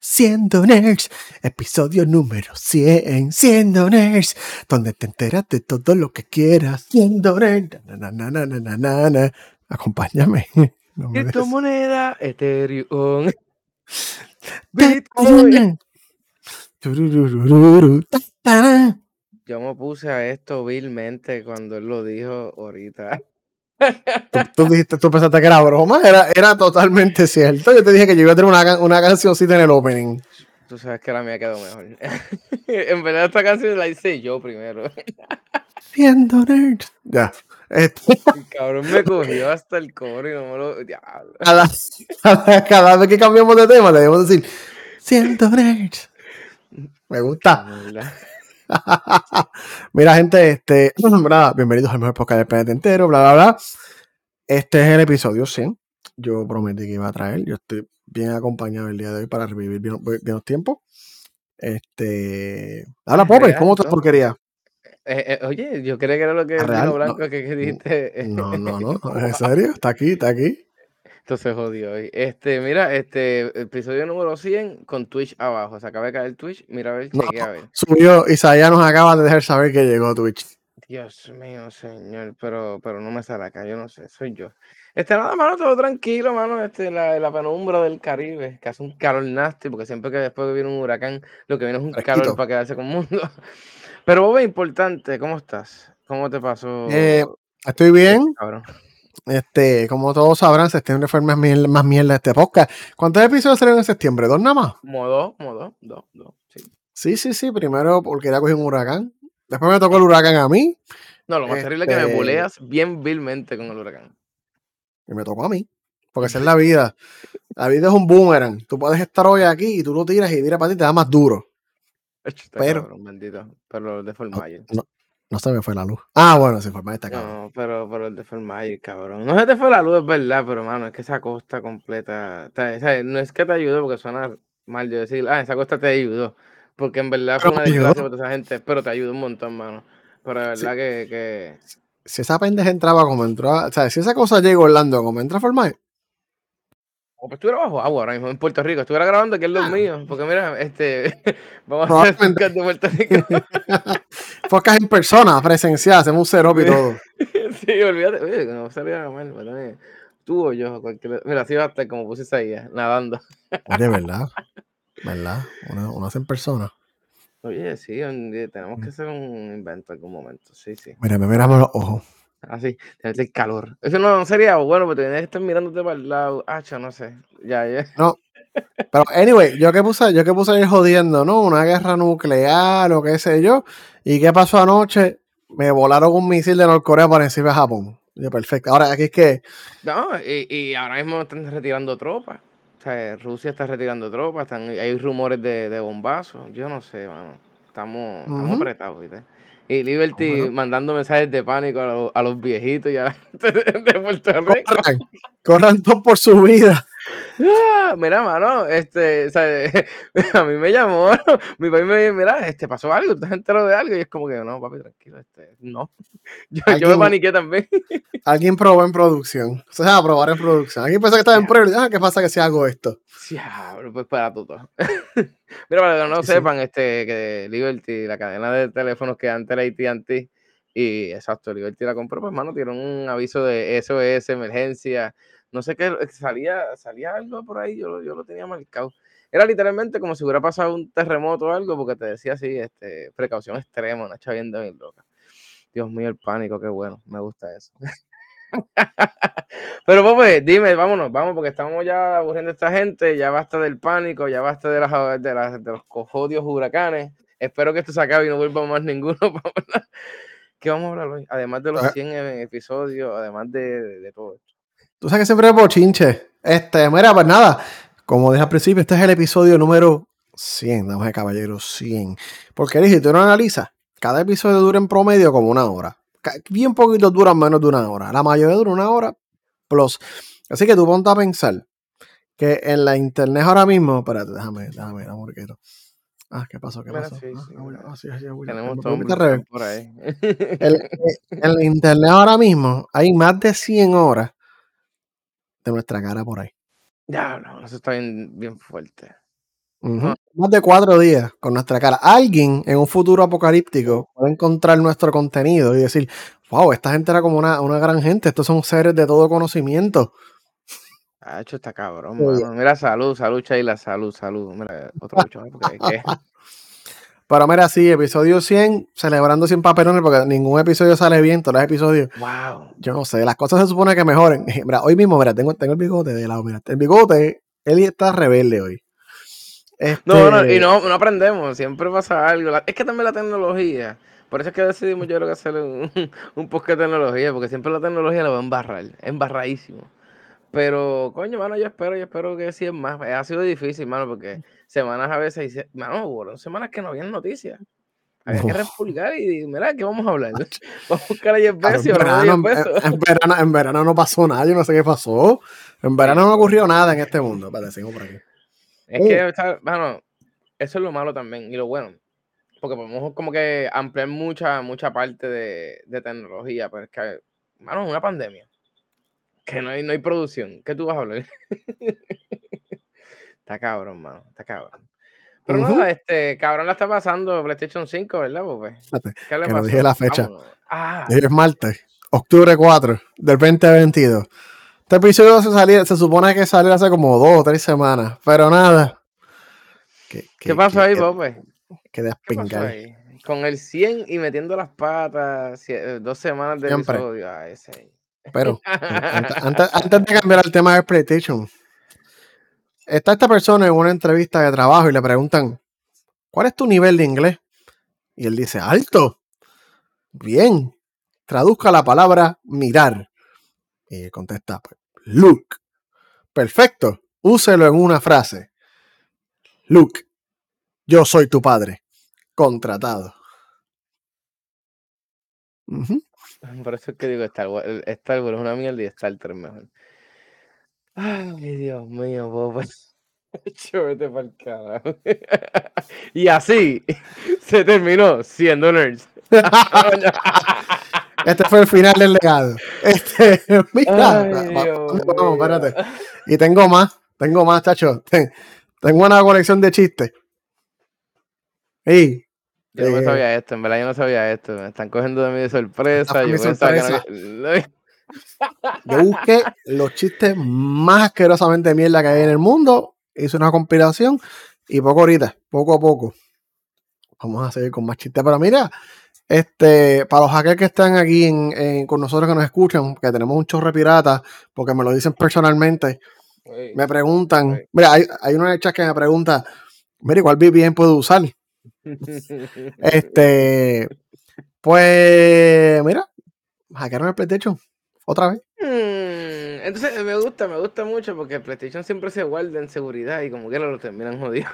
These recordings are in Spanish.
Siendo Nerds, episodio número 100, Siendo Nerds, donde te enteras de todo lo que quieras. Siendo Nerds, na, na, na, na, na, na, na. acompáñame. No Criptomoneda, Ethereum, Bitcoin. Yo me puse a esto vilmente cuando él lo dijo ahorita. Tú, tú dijiste, tú pensaste que era broma, era, era totalmente cierto. Yo te dije que yo iba a tener una, una cancioncita en el opening. Tú sabes que la mía quedó mejor. en verdad esta canción la hice yo primero. Siendo Nerds. Ya. Este, El cabrón me cogió hasta el coro y no me lo... Diablo. cada, cada, cada vez que cambiamos de tema, debemos decir, siendo nerds. Me gusta. Mira, gente, este, ¿verdad? bienvenidos al mejor podcast del planeta entero, bla, bla, bla. Este es el episodio 100. Yo prometí que iba a traer. Yo estoy bien acompañado el día de hoy para revivir bien, bien los tiempos. Este. Habla, Pope, ¿cómo ¿no? porquería? Eh, eh, oye, yo creía que era lo que ¿Es el real? No. blanco que, que dijiste. No, no, no. ¿En serio? ¿Está aquí? ¿Está aquí? Entonces jodió hoy. Este, mira, este episodio número 100 con Twitch abajo. Se acaba de caer Twitch. Mira a ver, No. a ver. Subió, Isaías nos acaba de dejar saber que llegó Twitch. Dios mío, señor, pero, pero no me sale acá, yo no sé, soy yo. Este, nada, mano, todo tranquilo, mano, este, la, la penumbra del Caribe, que hace un calor nasty, porque siempre que después viene un huracán, lo que viene es un calor para quedarse con el mundo. Pero, Bob, importante, ¿cómo estás? ¿Cómo te pasó? Eh, estoy bien. cabrón? Este, como todos sabrán, septiembre fue el más mierda, más mierda de este podcast. ¿Cuántos episodios salieron en septiembre? ¿Dos nada más? Como dos, como dos, dos, dos, sí. Sí, sí, sí. Primero porque ya cogí un huracán. Después me tocó el huracán a mí No, lo más terrible es que me Este- buleas bien vilmente con el huracán. y me tocó a mí. Porque esa es la vida. La vida es un boomerang. Tú puedes estar hoy aquí y tú lo tiras y mira para ti y te da más duro. Pero- cabrón, bendito. Pero de Formayer. No, no se me fue la luz. Ah, bueno, se fue está cabrón. No, pero, pero el de Formayer, cabrón. No se te fue la luz, es verdad, pero mano, es que esa costa completa. o sea, o sea, no es que te ayudó porque suena mal yo decir, ah, esa costa te ayudó. Porque en verdad fue Pero una me ayudó. desgracia para esa gente, pero te ayudó un montón, mano. Pero Sí. verdad que, que. Si esa pendeja entraba como entró, o sea, si esa cosa llegó Orlando como entra a formar, O pues estuviera bajo agua ahora mismo en Puerto Rico, estuviera grabando aquí en los Ah. míos. Porque mira, este. Vamos a hacer podcast de Puerto Rico. podcast en persona, presencial, hacemos un setup y todo. sí, olvídate. Oye, que no salía mal, pero también. Tú o yo, cualquiera. Mira, así va a estar como puse ahí, nadando. Oye, ¿verdad? ¿Verdad? Uno, uno hace en persona. Oye, sí, tenemos Mm. que hacer un invento en algún momento. Sí, sí. Mira, me miramos los ojos. Así, tenerte el calor. Eso no, no sería bueno, porque tendrías que estar mirándote para el lado. Ah, yo no sé. Ya, ya. Pero, anyway, yo que puse, yo que puse ahí jodiendo, ¿no? Una guerra nuclear o qué sé yo. ¿Y qué pasó anoche? Me volaron un misil de Norcorea para encima de Japón. Yo, perfecto. Ahora, aquí es que. No, y, y ahora mismo están retirando tropas. O sea, Rusia está retirando tropas. Están, hay rumores de, de bombazos. Yo no sé, mano. Estamos, estamos apretados, ¿viste? Y Liberty Bueno. mandando mensajes de pánico a, los- a los viejitos y a la gente de, Puerto Rico. Corran, corran por su vida. Ah, mira, mano, este, o sea, a mí me llamó, mi país me dijo, mira, este, pasó algo, ¿tú te has enterado de algo? Y es como que, no, papi, tranquilo, este, no. Yo, yo me paniqué también. Alguien probó en producción. O sea, probar en producción. Alguien pensó que estaba en prueba. Ah, ¿qué pasa que si hago esto? Diablo, pues para todo. Mira, para que no Sí, sí. sepan, este, que Liberty, la cadena de teléfonos que antes era AT&T, y exacto, Liberty la compró, pues, mano, tiene un aviso de SOS, emergencia, no sé qué, salía, salía algo por ahí, yo, lo- yo lo tenía marcado. Era literalmente como si hubiera pasado un terremoto o algo, porque te decía así, este, precaución extrema, una chavienda bien loca. Dios mío, el pánico, qué bueno, me gusta eso. Pero pues, dime, vámonos, vamos, porque estamos ya aburriendo a esta gente, ya basta del pánico, ya basta de, las, de, las, de los cojodios huracanes. Espero que esto se acabe y no vuelva más ninguno. para. ¿Qué vamos a hablar hoy? Además de los Ah. 100 e- episodios, además de, de, de todo esto. Tú sabes que siempre es bochinche. Este, mira, pues nada. Como dije al principio, este es el episodio número 100, damas y caballeros, 100. Porque si tú no analizas, cada episodio dura en promedio como una hora. Bien poquitos duran menos de una hora. La mayoría dura una hora plus. Así que tú ponte a pensar que en la internet ahora mismo, espérate, déjame, déjame, déjame, Morquero. Ah, ¿qué pasó? ¿Qué pasó? Tenemos todo por ahí. El- en la internet ahora mismo hay más de 100 horas de nuestra cara por ahí. Ya, no, eso está bien, bien fuerte. Más de cuatro días con nuestra cara. Alguien en un futuro apocalíptico puede encontrar nuestro contenido y decir, wow, esta gente era como una, una gran gente, estos son seres de todo conocimiento. Ah, hecho está cabrón, Sí. mano. Mira, salud, salud, Sheila, salud, salud. Mira, otro mucho porque es que- Pero mira, sí, episodio 100, celebrando sin papelones, porque ningún episodio sale bien, todos los episodios, Wow. yo no sé, las cosas se supone que mejoren. Mira, hoy mismo, mira, tengo, tengo el bigote de lado, mira, el bigote, él está rebelde hoy. No, no, Este, y no, no aprendemos, siempre pasa algo. La- es que también la tecnología. Por eso es que decidimos yo creo que hacer un, un podcast de tecnología, porque siempre la tecnología la va a embarrar, embarradísimo. Pero, coño, mano, yo espero, yo espero que sí es más. Ha sido difícil, mano, porque semanas a veces, mano, hubo semanas que no habían noticias. Había que Uf. republicar y, mira, ¿qué vamos a hablar? Vamos a buscar a Jeff Claro, Bezos, en, verano, en- en verano, en verano no pasó nada, yo no sé qué pasó. En verano no ocurrió nada en este mundo. Espérate, sigo por aquí. Es que, bueno, eso es lo malo también y lo bueno. Porque podemos como que ampliar mucha, mucha parte de, de tecnología, pero es que, mano, es una pandemia. Que no hay, no hay producción. ¿Qué tú vas a hablar? está cabrón, mano. Está cabrón. Pero Ujú. nada, este, cabrón la está pasando PlayStation 5, ¿verdad, Pope? ¿Qué le que no pasó? dije la fecha. Ah, es martes, octubre 4 del 2022. Este episodio se, salía, se supone que salió hace como dos o tres semanas, pero nada. ¿Qué, ¿qué pasó ahí, qué- Pope? qué ¿Qué pasó despingar. ahí? Con el 100 y metiendo las patas, eh, dos semanas de Siempre. episodio. Ay, ese. Pero antes, antes- de cambiar al tema del PlayStation, está esta persona en una entrevista de trabajo y le preguntan, ¿cuál es tu nivel de inglés? Y él dice, alto. Bien. Traduzca la palabra mirar. Y él contesta, pues, look. Perfecto. Úselo en una frase. Look. Yo soy tu padre. Contratado. Ujú. Por eso es que digo Star Wars, el- Star Wars es una mierda y Star Trek mejor. Ay, Dios mío, Boba. Vete pa'l carajo. y así se terminó siendo nerds. Este fue el final del legado. Este, mira, Ay, Dios vamos, espérate. Y tengo más, tengo más, chacho. Ten- tengo una colección de chistes. Ey, Yo no me Eh, sabía esto, en verdad yo no sabía esto. Me están cogiendo de mí de sorpresa. Yo pensaba que sorpresa. no- yo busqué los chistes más asquerosamente mierda que hay en el mundo. Hice una compilación y poco ahorita, poco a poco. Vamos a seguir con más chistes. Pero mira, este, para los hackers que están aquí en- en- con nosotros que nos escuchan, que tenemos un chorre pirata, porque me lo dicen personalmente, me preguntan, mira, hay, el chat que me pregunta, mira, ¿cuál VPN puedo usar? Este, pues, mira, hackearon el PlayStation otra vez. Mm, Entonces me gusta, me gusta mucho porque el PlayStation siempre se guarda en seguridad y como que lo terminan jodido.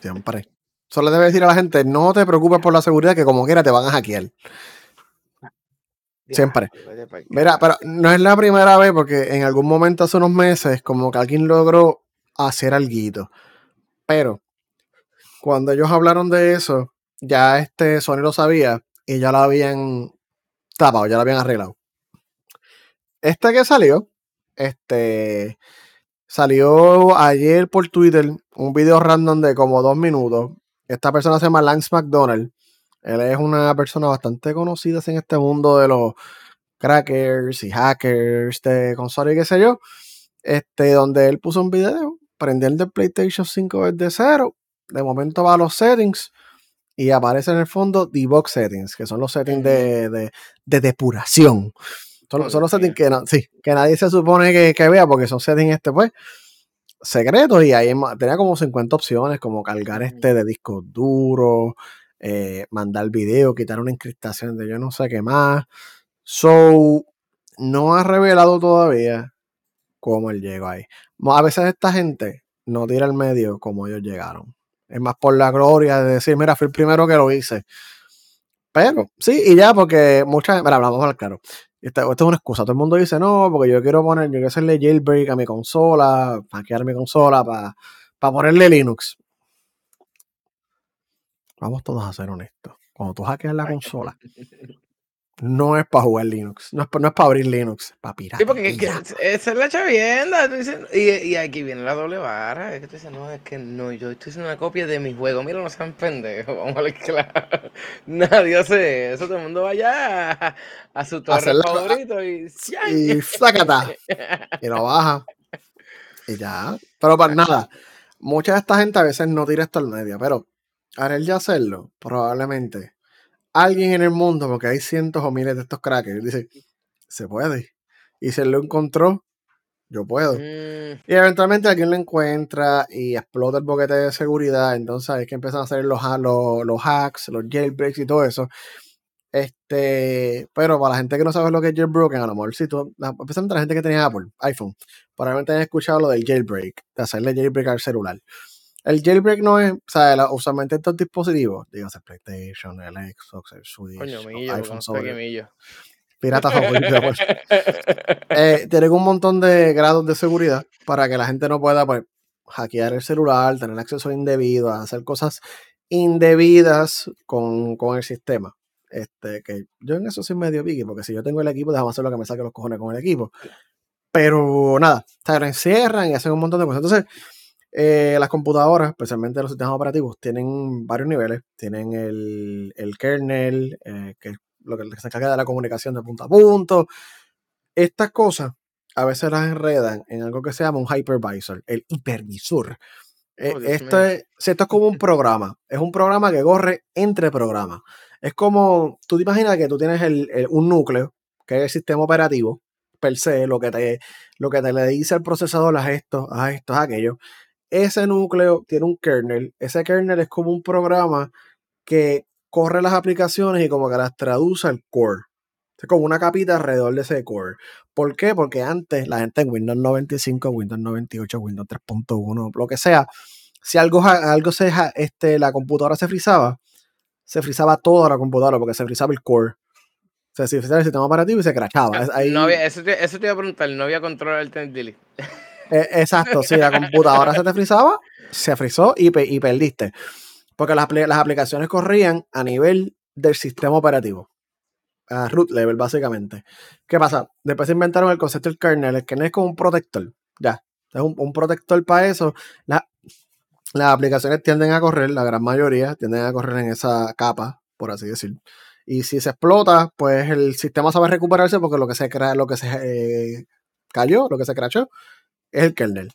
Siempre. Solo debe decir a la gente, no te preocupes por la seguridad, que como quiera te van a hackear. Siempre. Pa'l Mira, pero no es la primera vez, porque en algún momento hace unos meses, como que alguien logró hacer algo. Pero, cuando ellos hablaron de eso, ya este Sony lo sabía y ya lo habían tapado, ya lo habían arreglado. Este que salió, este salió ayer por Twitter un video random de como dos minutos. Esta persona se llama Lance McDonald. Él es una persona bastante conocida en este mundo de los crackers y hackers de consola y qué sé yo. Este, donde él puso un video prendiendo el PlayStation 5 desde cero. De momento va a los settings y aparece en el fondo debug settings, que son los settings de, de- de depuración. Son, son los settings que, no- sí, que nadie se supone que, que vea porque son settings este, pues, secretos y ahí tenía como 50 opciones, como cargar este de discos duros, eh, mandar video, quitar una encriptación de yo no sé qué más. So, no ha revelado todavía cómo él llegó ahí. A veces esta gente no tira al medio como ellos llegaron. Es más por la gloria de decir, mira, fui el primero que lo hice. Pero, sí, y ya, porque muchas, mira, hablamos al claro. Esto, esto es una excusa. Todo el mundo dice, no, porque yo quiero poner, yo quiero hacerle jailbreak a mi consola, hackear mi consola para ponerle Linux. Vamos todos a ser honestos. Cuando tú hackeas la consola, no es para jugar Linux, no es, no es para abrir Linux, es para pirar. Sí, porque es que esa es la chavienda. Y, y, aquí viene la doble vara. Es que tú dices, no, es que no, yo estoy haciendo una copia de mi juego. Mira, no sean pendejos. Vamos a ver claro. Nadie hace eso. Todo el mundo vaya a, a su torre favorito y. Y sácata. y lo baja. Y ya. Pero para nada. Mucha de esta gente a veces no tira esto al medio, pero haré el ya hacerlo, probablemente alguien en el mundo, porque hay cientos o miles de estos crackers, dice, se puede. Y él lo encontró, yo puedo. Mm. Y eventualmente alguien lo encuentra y explota el boquete de seguridad. Entonces es que empiezan a hacer los, los, los hacks, los jailbreaks y todo eso. Este, pero para la gente que no sabe lo que es jailbroken, a lo mejor si tú, especialmente la gente que tenía Apple, iPhone, probablemente han escuchado lo del jailbreak, de hacerle jailbreak al celular. El jailbreak no es, o sea, usualmente estos dispositivos, digas el PlayStation, el Xbox, el Switch, Coño, millo, iPhone sobre, Pirata favorito. Pues. eh, tienen un montón de grados de seguridad para que la gente no pueda pues, hackear el celular, tener acceso indebido, hacer cosas indebidas con, con el sistema. Este, que yo en eso soy medio piqui, porque si yo tengo el equipo, déjame hacer lo que me saque los cojones con el equipo. Pero nada, se encierran y hacen un montón de cosas. Entonces, eh, las computadoras, especialmente los sistemas operativos, tienen varios niveles. Tienen el, kernel, eh, que es lo que se encarga de la comunicación de punto a punto. Estas cosas a veces las enredan en algo que se llama un hypervisor, el hipervisor. Eh, oh, esto, es, esto es como un programa. Es un programa que corre entre programas. Es como, tú te imaginas que tú tienes un núcleo, que es el sistema operativo, per se, lo que te, lo que te le dice el procesador a esto, a esto, a aquello ese núcleo tiene un kernel. Ese kernel es como un programa que corre las aplicaciones y como que las traduce al core. Es como una capita alrededor de ese core. ¿Por qué? Porque antes la gente en Windows 95, Windows 98, Windows 3.1, lo que sea, si algo, algo se, este, la computadora se frizaba, se frizaba toda la computadora porque se frizaba el core. O sea, se frizaba el sistema operativo y se crachaba. No había, eso, te, eso, te, iba a preguntar, no había control del delete. Eh, exacto, si la computadora se te frizaba, se frizó y, perdiste. Porque las, las, aplicaciones corrían a nivel del sistema operativo. A root level, básicamente. ¿Qué pasa? Después se inventaron el concepto del kernel. El kernel es como un protector. Ya. Es un, protector para eso. las aplicaciones tienden a correr, la gran mayoría tienden a correr en esa capa, por así decir. Y si se explota, pues el sistema sabe recuperarse porque lo que se crea, lo que se eh, cayó, lo que se crachó, es el kernel.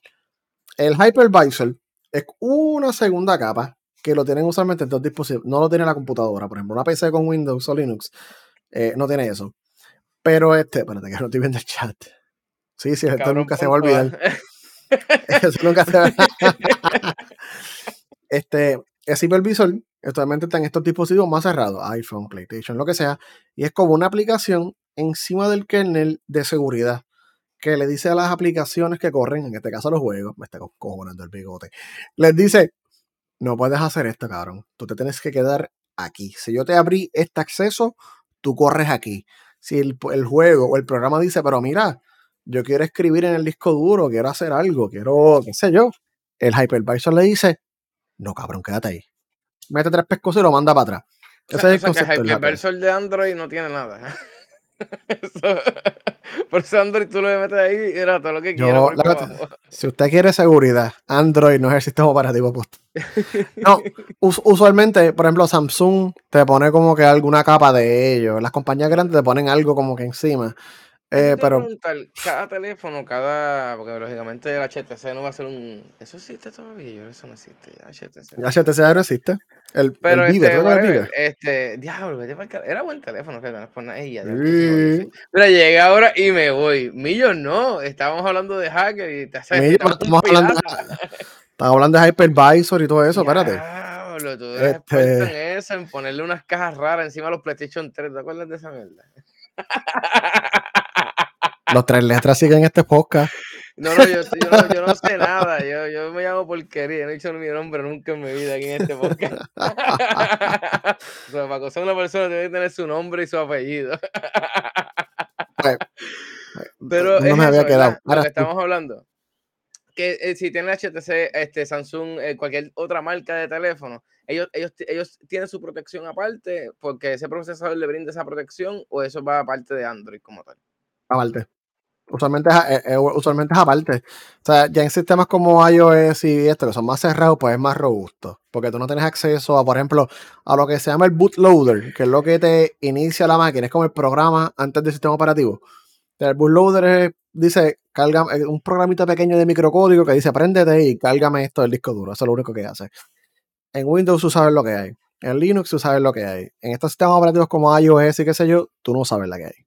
El hypervisor es una segunda capa que lo tienen usualmente en dos dispositivos. No lo tiene la computadora. Por ejemplo, una PC con Windows o Linux eh, no tiene eso. Pero este, espérate que no estoy viendo el chat. Sí, sí, esto nunca se va a olvidar. eso nunca se va a Este, el hypervisor actualmente está en estos dispositivos más cerrados, iPhone, PlayStation, lo que sea, y es como una aplicación encima del kernel de seguridad que le dice a las aplicaciones que corren, en este caso los juegos, me está cojonando el bigote, les dice, no puedes hacer esto, cabrón. Tú te tienes que quedar aquí. Si yo te abrí este acceso, tú corres aquí. Si el, juego o el programa dice, pero mira, yo quiero escribir en el disco duro, quiero hacer algo, quiero, qué sé yo, el hypervisor le dice, no, cabrón, quédate ahí. Mete tres pescos y lo manda para atrás. Ese es el concepto. el hypervisor de Android no tiene nada. Por eso Android tú lo metes ahí y era todo lo que quieras. Si usted quiere seguridad, Android no es el sistema operativo. Pues. No, usualmente, por ejemplo, Samsung te pone como que alguna capa de ellos. Las compañías grandes te ponen algo como que encima. Eh, pero cada teléfono, cada. Porque lógicamente el HTC no va a ser un. Eso existe todavía, eso no existe. HTC. HTC no existe. El, pero el este, este, diablo, era buen teléfono que no ella. Sí. Mira, llegué ahora y me voy. Millos no, estábamos hablando de hacker y te haces. estamos, hablando, estamos hablando de hypervisor y todo eso, espérate. Diablo, tú eres este... en eso, en ponerle unas cajas raras encima de los PlayStation 3. ¿Te acuerdas de esa mierda? Los tres letras siguen este podcast. No, no, yo, yo, no, sé nada. Yo, yo, me llamo porquería. No he dicho mi nombre nunca en mi vida aquí en este podcast. o sea, para conocer a una persona tiene que tener su nombre y su apellido. Pues, Pero no me había quedado. Ahora lo que estamos hablando. Que eh, si tiene HTC, este, Samsung, eh, cualquier otra marca de teléfono, ellos, ellos, ellos tienen su protección aparte porque ese procesador le brinda esa protección o eso va aparte de Android como tal. Aparte. Usualmente es, eh, eh, usualmente es aparte. O sea, ya en sistemas como iOS y esto, que son más cerrados, pues es más robusto. Porque tú no tienes acceso a, por ejemplo, a lo que se llama el bootloader, que es lo que te inicia la máquina, es como el programa antes del sistema operativo. El bootloader dice, carga un programita pequeño de microcódigo que dice, préndete y cárgame esto del disco duro. Eso es lo único que hace. En Windows tú sabes lo que hay. En Linux tú sabes lo que hay. En estos sistemas operativos como iOS y qué sé yo, tú no sabes lo que hay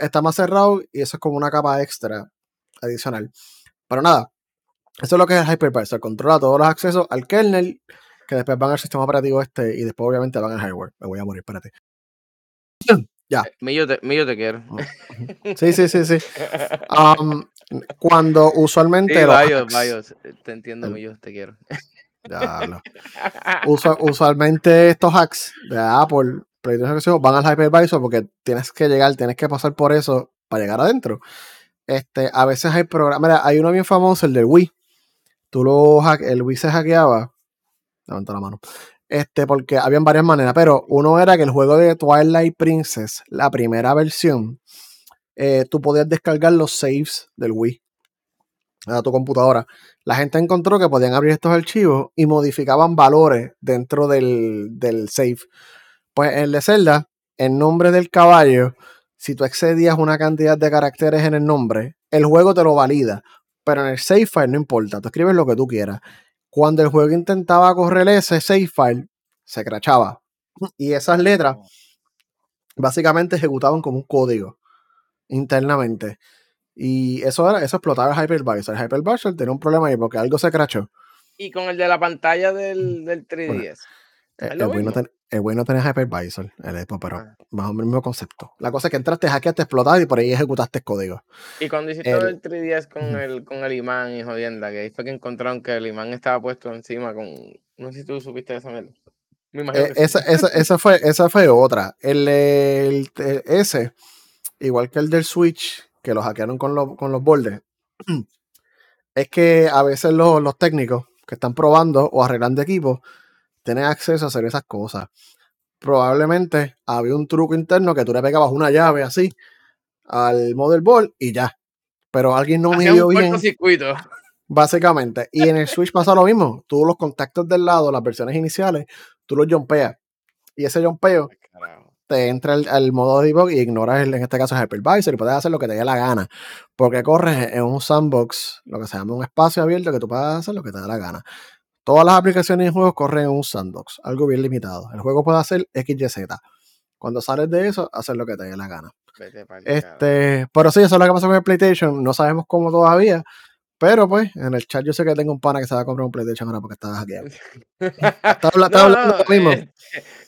está más cerrado y eso es como una capa extra adicional. Pero nada, eso es lo que es el hypervisor. Controla todos los accesos al kernel que después van al sistema operativo este y después obviamente van al hardware. Me voy a morir, espérate. Ya. Eh, Millo te, te quiero. Sí, sí, sí, sí. Um, cuando usualmente. Sí, te entiendo, Millo, te quiero. Ya, no. usualmente estos hacks de Apple van al hypervisor porque tienes que llegar, tienes que pasar por eso para llegar adentro. Este, a veces hay programas, mira, hay uno bien famoso, el del Wii. Tú lo el Wii se hackeaba. Levanta la mano. Este, porque habían varias maneras, pero uno era que el juego de Twilight Princess, la primera versión, eh, tú podías descargar los saves del Wii a tu computadora. La gente encontró que podían abrir estos archivos y modificaban valores dentro del, del save. Pues en de Zelda, el nombre del caballo, si tú excedías una cantidad de caracteres en el nombre, el juego te lo valida. Pero en el save file no importa, tú escribes lo que tú quieras. Cuando el juego intentaba correr ese save file, se crachaba. Y esas letras básicamente ejecutaban como un código internamente. Y eso era, eso explotaba el hypervisor. El hypervisor tenía un problema ahí porque algo se crachó. Y con el de la pantalla del, 3DS. el, bueno tenía hypervisor, el Epo, pero ah. más o menos el mismo concepto. La cosa es que entraste, hackeaste, explotaste y por ahí ejecutaste código. Y cuando hiciste el, 3DS con, el, con el imán y jodienda, que ahí fue que encontraron que el imán estaba puesto encima con. No sé si tú supiste esa Me imagino eh, esa, esa, esa, fue, esa fue otra. El, ese, igual que el del Switch, que lo hackearon con, con los bordes, es que a veces los, los técnicos que están probando o arreglando equipos tienes acceso a hacer esas cosas. Probablemente había un truco interno que tú le pegabas una llave así al motherboard y ya. Pero alguien no midió bien. Circuito. Básicamente. Y en el Switch pasa lo mismo. Tú los contactos del lado, las versiones iniciales, tú los jumpeas. Y ese jumpeo te entra al, modo debug y ignoras, el, en este caso, el hypervisor y puedes hacer lo que te dé la gana. Porque corres en un sandbox, lo que se llama un espacio abierto que tú puedes hacer lo que te dé la gana. Todas las aplicaciones y juegos corren en un sandbox, algo bien limitado. El juego puede hacer XYZ. Cuando sales de eso, hacer lo que te dé la gana. Este, pero sí, eso es lo que pasa con el PlayStation. No sabemos cómo todavía. Pero pues, en el chat yo sé que tengo un pana que se va a comprar un PlayStation ahora porque está hackeado. está, hablando lo mismo. Eh,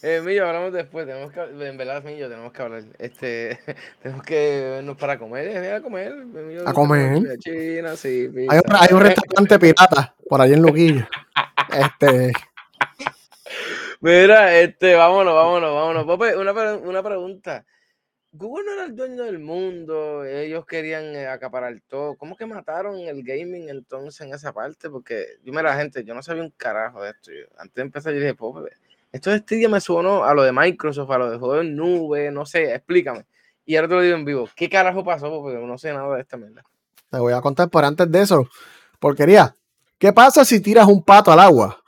eh, Millo, hablamos después. Tenemos que, en verdad, Millo, tenemos que hablar. Este, tenemos que vernos para comer. Eh, a comer. a comer. China, sí, hay, un, hay, un, restaurante pirata por ahí en Luquillo. este. Mira, este, vámonos, vámonos, vámonos. Pope, una, una pregunta. Google no era el dueño del mundo, ellos querían eh, acaparar todo. ¿Cómo que mataron el gaming entonces en esa parte? Porque yo, mira, gente, yo no sabía un carajo de esto. antes de empezar, yo dije, pues, esto de Stadia me suonó a lo de Microsoft, a lo de juego en nube, no sé, explícame. Y ahora te lo digo en vivo, ¿qué carajo pasó? Porque no sé nada de esta mierda. Te voy a contar por antes de eso, porquería. ¿Qué pasa si tiras un pato al agua?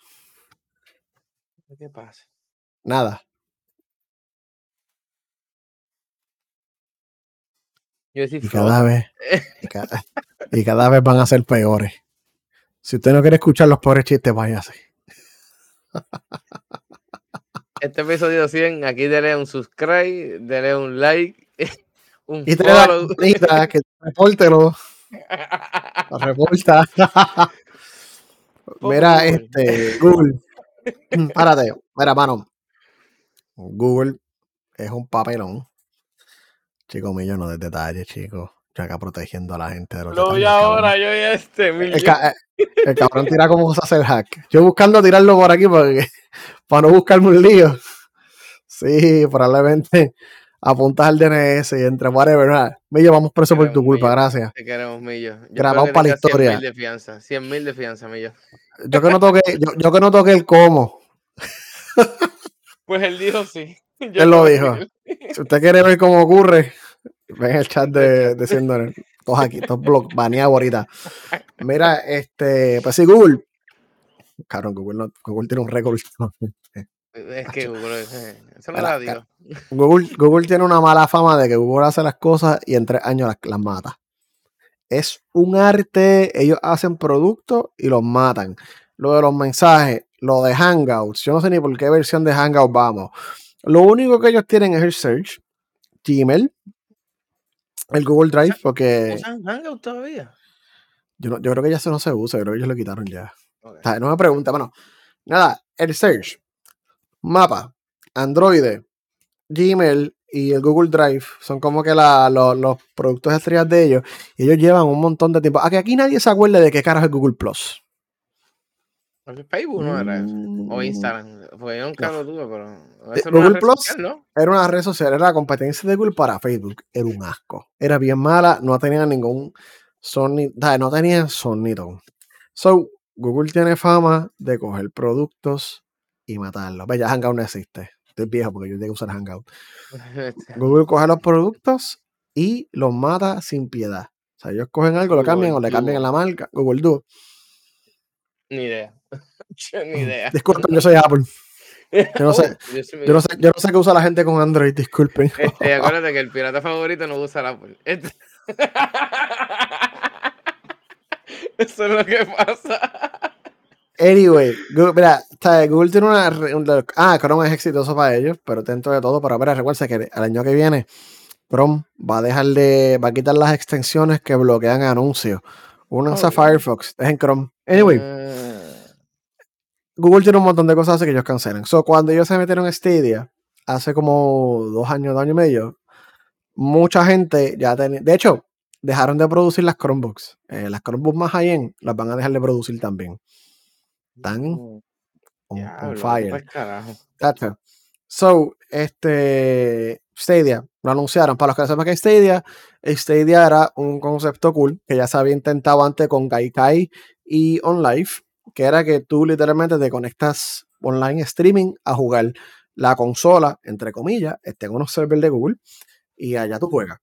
¿Qué pasa? Nada. Y cada vez y cada, vez van a ser peores. Si usted no quiere escuchar los peores chistes, váyase. Este episodio 100, aquí dele un subscribe, dele un like, un y follow. La, que repórtelo. Reporta. Mira, este, Google. Párate, mira, mano. Google es un papelón. Chico mío, no de detalles, chicos. Yo acá protegiendo a la gente de los Lo vi ahora, yo y este, el, el, cabrón tira como se hace el hack. Yo buscando tirarlo por aquí porque, para no buscarme un lío. Sí, probablemente apuntas al DNS y entre whatever. ¿verdad? Millo, vamos preso por tu culpa, gracias. Te queremos, Millo. Grabamos para la historia. 100 mil de fianza, 100 mil de fianza, Millo. Yo que no toqué, yo, yo que no toqué el cómo. Pues él dijo sí. Él lo dijo. Si usted quiere ver cómo ocurre, ven el chat de, de Todos aquí, todos blog, baneados ahorita. Mira, este, pues sí, Google. Cabrón, Google, Google tiene un récord. Es que Google, eso no la digo. Google, Google tiene una mala fama de que Google hace las cosas y en tres años las, las mata. Es un arte, ellos hacen productos y los matan. Lo de los mensajes, lo de Hangouts, yo no sé ni por qué versión de Hangouts vamos. Lo único que ellos tienen es el search, Gmail, el Google Drive, porque. ¿Usan Hangouts todavía? Yo, yo creo que ya eso no se usa, yo creo que ellos lo quitaron ya. no me pregunta, bueno. Nada, el search, mapa, Android, Gmail y el Google Drive son como que los productos estrellas de ellos. Y ellos llevan un montón de tiempo. A que aquí nadie se acuerde de qué carajo es Google Plus. Facebook no era eso. O mm, Instagram. Porque yo nunca lo tuve, pero. Eh, Google Plus era una red social, era la competencia de Google para Facebook. Era un asco. Era bien mala, no tenía ningún son no tenía sonido. So, Google tiene fama de coger productos y matarlos. Ve, ya Hangout no existe. Estoy viejo porque yo tengo que usar Hangout. Google coge los productos y los mata sin piedad. O sea, ellos cogen algo, lo cambian o le cambian la marca. Google Duo. Ni idea. ni idea. Disculpen, yo soy Apple. Yo no, sé, oh, yo, no sé, yo no sé qué usa la gente con Android, disculpen. Este, acuérdate que el pirata favorito no usa el Apple. Este Eso es lo que pasa. Anyway, Google, mira, Google tiene una, Ah, Chrome es exitoso para ellos, pero dentro de todo, pero mira, recuerda que el año que viene Chrome va a dejar de. va a quitar las extensiones que bloquean anuncios. Únanse a Firefox, es en Chrome. Anyway. Ah. Google tiene un montón de cosas que ellos cancelan. So, cuando ellos se metieron en Stadia, hace como dos años, dos años y medio, mucha gente ya tenía. De hecho, dejaron de producir las Chromebooks. Eh, las Chromebooks más high-end las van a dejar de producir también. Están mm, on, fire. So, este Stadia lo anunciaron. Para los que no sepan que Stadia, Stadia era un concepto cool que ya se había intentado antes con Gaikai y OnLive, que era que tú literalmente te conectas online streaming a jugar la consola, entre comillas, este, en unos servers de Google, y allá tú juegas.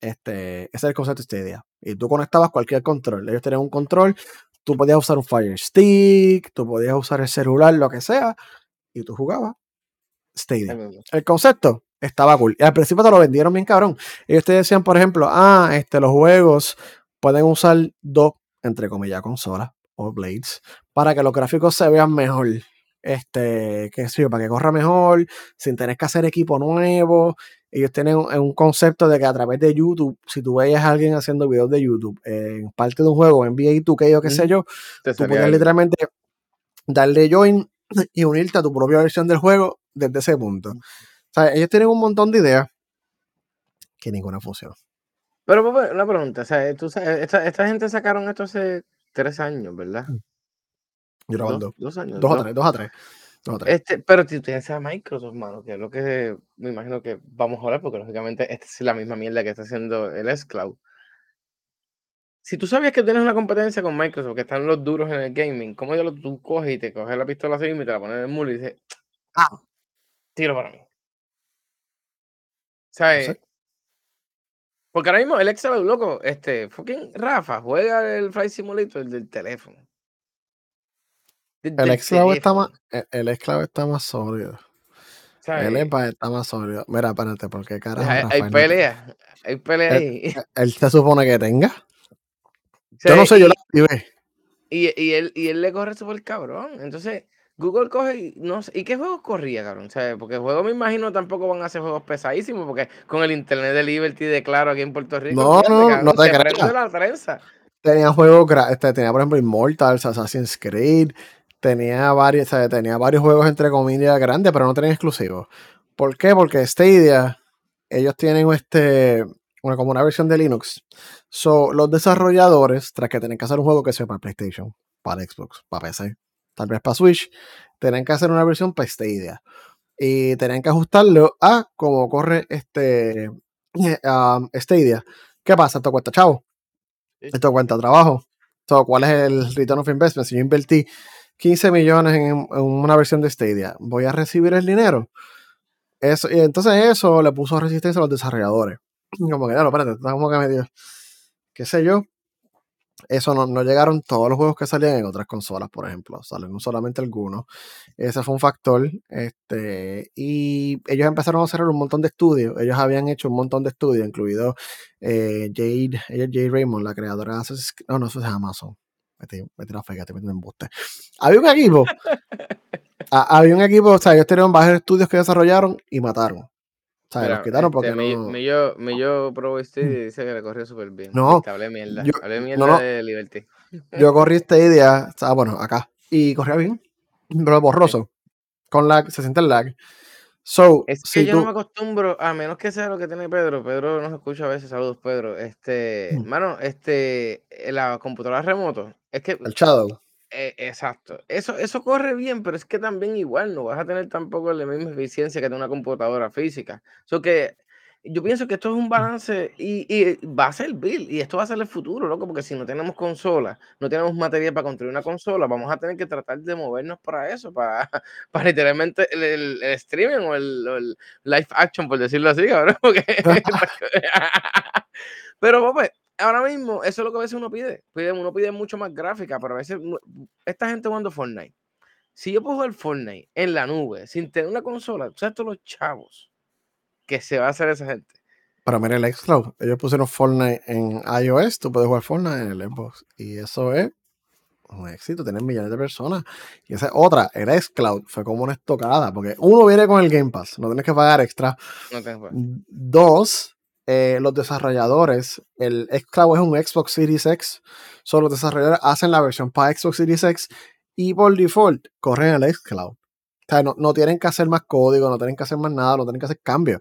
Este, ese es el concepto de Stadia. Y tú conectabas cualquier control. Ellos tenían un control, tú podías usar un Fire Stick, tú podías usar el celular, lo que sea, y tú jugabas Stadia. El concepto estaba cool. Y al principio te lo vendieron bien cabrón. Ellos te decían, por ejemplo, ah, este, los juegos pueden usar dos, entre comillas, consolas o blades, para que los gráficos se vean mejor. Este, qué sé yo, para que corra mejor, sin tener que hacer equipo nuevo. Ellos tienen un, concepto de que a través de YouTube, si tú veías a alguien haciendo videos de YouTube en parte de un juego, NBA 2K o qué sé yo, tú puedes literalmente darle join y unirte a tu propia versión del juego desde ese punto. O sea, ellos tienen un montón de ideas que ninguna funciona. Pero una pregunta, o sea, tú esta, esta, gente sacaron esto hace tres años, ¿verdad? Mm. Yo dos, dos, años. Dos, a tres, dos a tres. Este, pero si tienes a Microsoft, mano, que es lo que me imagino que vamos a hablar, porque lógicamente esta es la misma mierda que está haciendo el S-Cloud. Si tú sabías que tienes una competencia con Microsoft, que están los duros en el gaming, ¿cómo yo lo, tú coges y te coges la pistola así y te la pones en el muro y dices, ah, tiro para mí? ¿Sabes? Porque ahora mismo el Excel, loco, este, fucking Rafa, juega el Flight Simulator del teléfono. El esclavo está más, e, el, esclavo está más sólido. El EPA está más sólido. Mira, espérate, porque carajo. Hay, hay pelea, hay pelea ahí. Él, se supone que tenga. yo no sé, yo la activé. Y, y, él, y él le corre súper cabrón. Entonces, Google coge y no sé. ¿Y qué juegos corría, cabrón? Porque juegos me imagino tampoco van a ser juegos pesadísimos, porque con el internet de Liberty de claro aquí en Puerto Rico. No, no, no te creas. Tenía juegos, este, tenía por ejemplo Immortals, Assassin's Creed, tenía varios, tenía varios juegos entre comillas grandes, pero no tenía exclusivos. ¿Por qué? Porque Stadia, ellos tienen este, una, como una versión de Linux. So, los desarrolladores, tras que tienen que hacer un juego que sea para PlayStation, para Xbox, para PC, tal vez para Switch, tienen que hacer una versión para Stadia. Y tienen que ajustarlo a cómo corre este um, Stadia. ¿Qué pasa? Esto cuesta chavo. Esto cuenta trabajo. So, ¿Cuál es el return of investment? Si yo invertí 15 millones en, una versión de Stadia. ¿Voy a recibir el dinero? Eso, y entonces eso le puso resistencia a los desarrolladores. Como que, no, espérate, está como que medio, qué sé yo. Eso no, no, llegaron todos los juegos que salían en otras consolas, por ejemplo. Salen solamente algunos. Ese fue un factor. Este, y ellos empezaron a hacer un montón de estudios. Ellos habían hecho un montón de estudios, incluido eh, Jade, ella Jade Raymond, la creadora de Assassin's No, no, eso es Amazon. Metí, metí la fe, te meten en buste. Había un equipo. había un equipo, o sea, ellos tenían varios estudios que desarrollaron y mataron. O sea, los quitaron porque este, no... Mi, yo, mi yo probé este y dice que le corrió súper bien. No. hablé mierda. Yo, hablé mierda no, no. de Liberty. Yo corrí esta idea, o sea, bueno, acá. Y corría bien. Pero borroso. Con lag, se siente el lag. So, es que yo no me acostumbro, a menos que sea lo que tiene Pedro. Pedro nos escucha a veces. Saludos, Pedro. Este, mm. mano, este, la computadora remoto. Es que. El Shadow. Eh, exacto. Eso, eso corre bien, pero es que también igual no vas a tener tampoco la misma eficiencia que tiene una computadora física. So que yo pienso que esto es un balance y, y, va a ser Bill y esto va a ser el futuro, loco, porque si no tenemos consola, no tenemos material para construir una consola, vamos a tener que tratar de movernos para eso, para, para literalmente el, streaming o el, el, live action, por decirlo así, cabrón. pero, pues, ahora mismo, eso es lo que a veces uno pide. Uno pide mucho más gráfica, pero a veces esta gente jugando Fortnite. Si yo puedo jugar Fortnite en la nube sin tener una consola, ¿sabes todos los chavos que se va a hacer esa gente? Para mí el Xcloud, ellos pusieron Fortnite en iOS, tú puedes jugar Fortnite en el Xbox. Y eso es un éxito, tener millones de personas. Y esa otra, el Xcloud, fue como una estocada, porque uno viene con el Game Pass, no tienes que pagar extra. No Dos, eh, los desarrolladores, el xCloud es un Xbox Series X, solo los desarrolladores hacen la versión para Xbox Series X y por default corren el xCloud. O sea, no, tienen que hacer más código, no tienen que hacer más nada, no tienen que hacer cambios.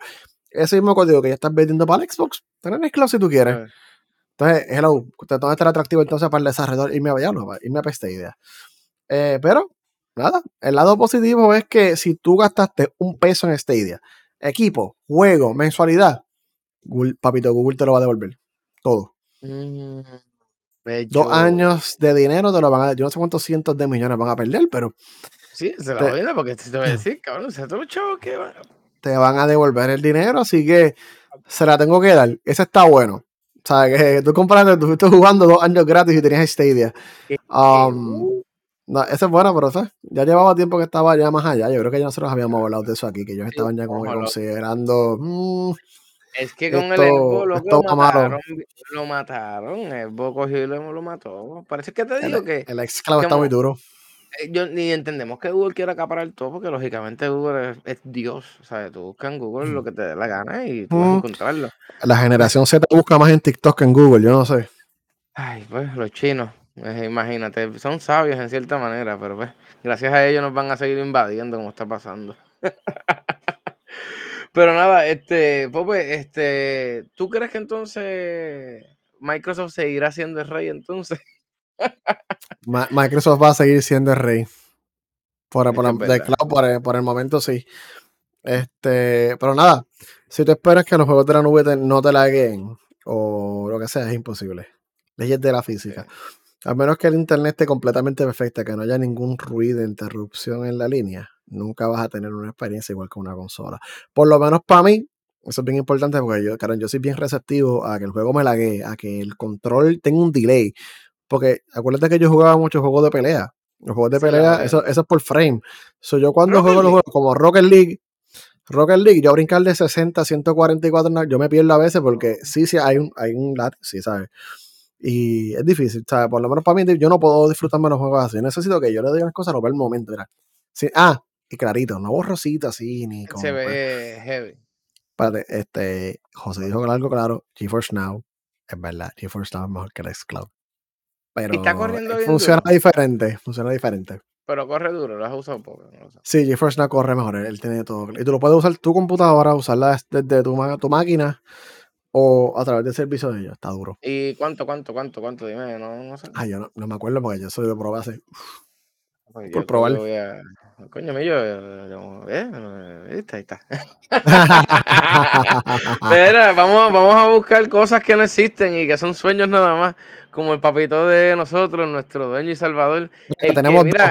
Ese mismo código que ya estás vendiendo para el Xbox, ten el xCloud si tú quieres. Entonces, hello, ¿dónde está atractivo entonces para el desarrollador irme a Vallarno, irme a esta idea? Eh, pero, nada, el lado positivo es que si tú gastaste un peso en Stadia, equipo, juego, mensualidad, Google, papito, Google te lo va a devolver. Todo. Mm, Dos años de dinero te lo van a Yo no sé cuántos cientos de millones van a perder, pero. Sí, se lo voy a porque te voy a decir, cabrón, o sea, que van. Te van a devolver el dinero, así que se la tengo que dar. Ese está bueno. O sea, que tú compraste, tú estás jugando dos años gratis y tenías Stadia. Um, no, eso es bueno, pero ya llevaba tiempo que estaba ya más allá. Yo creo que ya nosotros habíamos hablado de eso aquí, que ellos estaban ya como considerando. Mm, es que con el Xbox lo, mataron, lo mataron. El Xbox cogió y lo, mató. Parece que te digo que. El Xcloud está muy duro. Eh, yo, ni entendemos que Google quiera acaparar todo, porque lógicamente Google es, Dios. O sea, tú buscas en Google lo que te dé la gana y tú vas a encontrarlo. La generación Z busca más en TikTok que en Google, yo no sé. Ay, pues los chinos, eh, imagínate, son sabios en cierta manera, pero pues gracias a ellos nos van a seguir invadiendo como está pasando. Pero nada, este, Pope, este, ¿tú crees que entonces Microsoft seguirá siendo el rey entonces? Microsoft va a seguir siendo el rey. Por, por, de cloud, por, el momento sí. Este, pero nada, si tú esperas que los juegos de la nube no te laguen o lo que sea, es imposible. Leyes de la física. A menos que el internet esté completamente perfecto, que no haya ningún ruido, interrupción en la línea nunca vas a tener una experiencia igual que una consola. Por lo menos para mí, eso es bien importante porque yo, yo soy bien receptivo a que el juego me lague, a que el control tenga un delay. Porque acuérdate que yo jugaba muchos juegos de pelea. Los juegos de pelea, eso, eso, es por frame. So, yo cuando juego los juegos como Rocket League, Rocket League, yo brincar de 60 a 144, yo me pierdo a veces porque sí, sí, hay un, hay un lat, sí, ¿sabes? Y es difícil, ¿sabes? Por lo menos para mí, yo no puedo disfrutarme los juegos así. Yo necesito que yo le diga las cosas a el momento, mira. Sí, ah, y clarito, no borrosito así, ni como. Se ve pues heavy. Espérate, este, José dijo algo claro, GeForce Now, es verdad, GeForce Now es mejor que el Xcloud. Pero está corriendo funciona diferente, funciona diferente. Pero corre duro, lo has usado un poco. No Sí, GeForce Now corre mejor, él tiene todo. Y tú lo puedes usar tu computadora, usarla desde tu, tu máquina o a través del servicio de ellos, está duro. ¿Y cuánto, cuánto, cuánto, cuánto? Dime, no, no sé. Ah, yo no, no me acuerdo porque yo soy de hace. Pues por probar. Coño mío, ¿eh? Ahí está. vamos, vamos a buscar cosas que no existen y que son sueños nada más, como el papito de nosotros, nuestro dueño y salvador. tenemos, dos,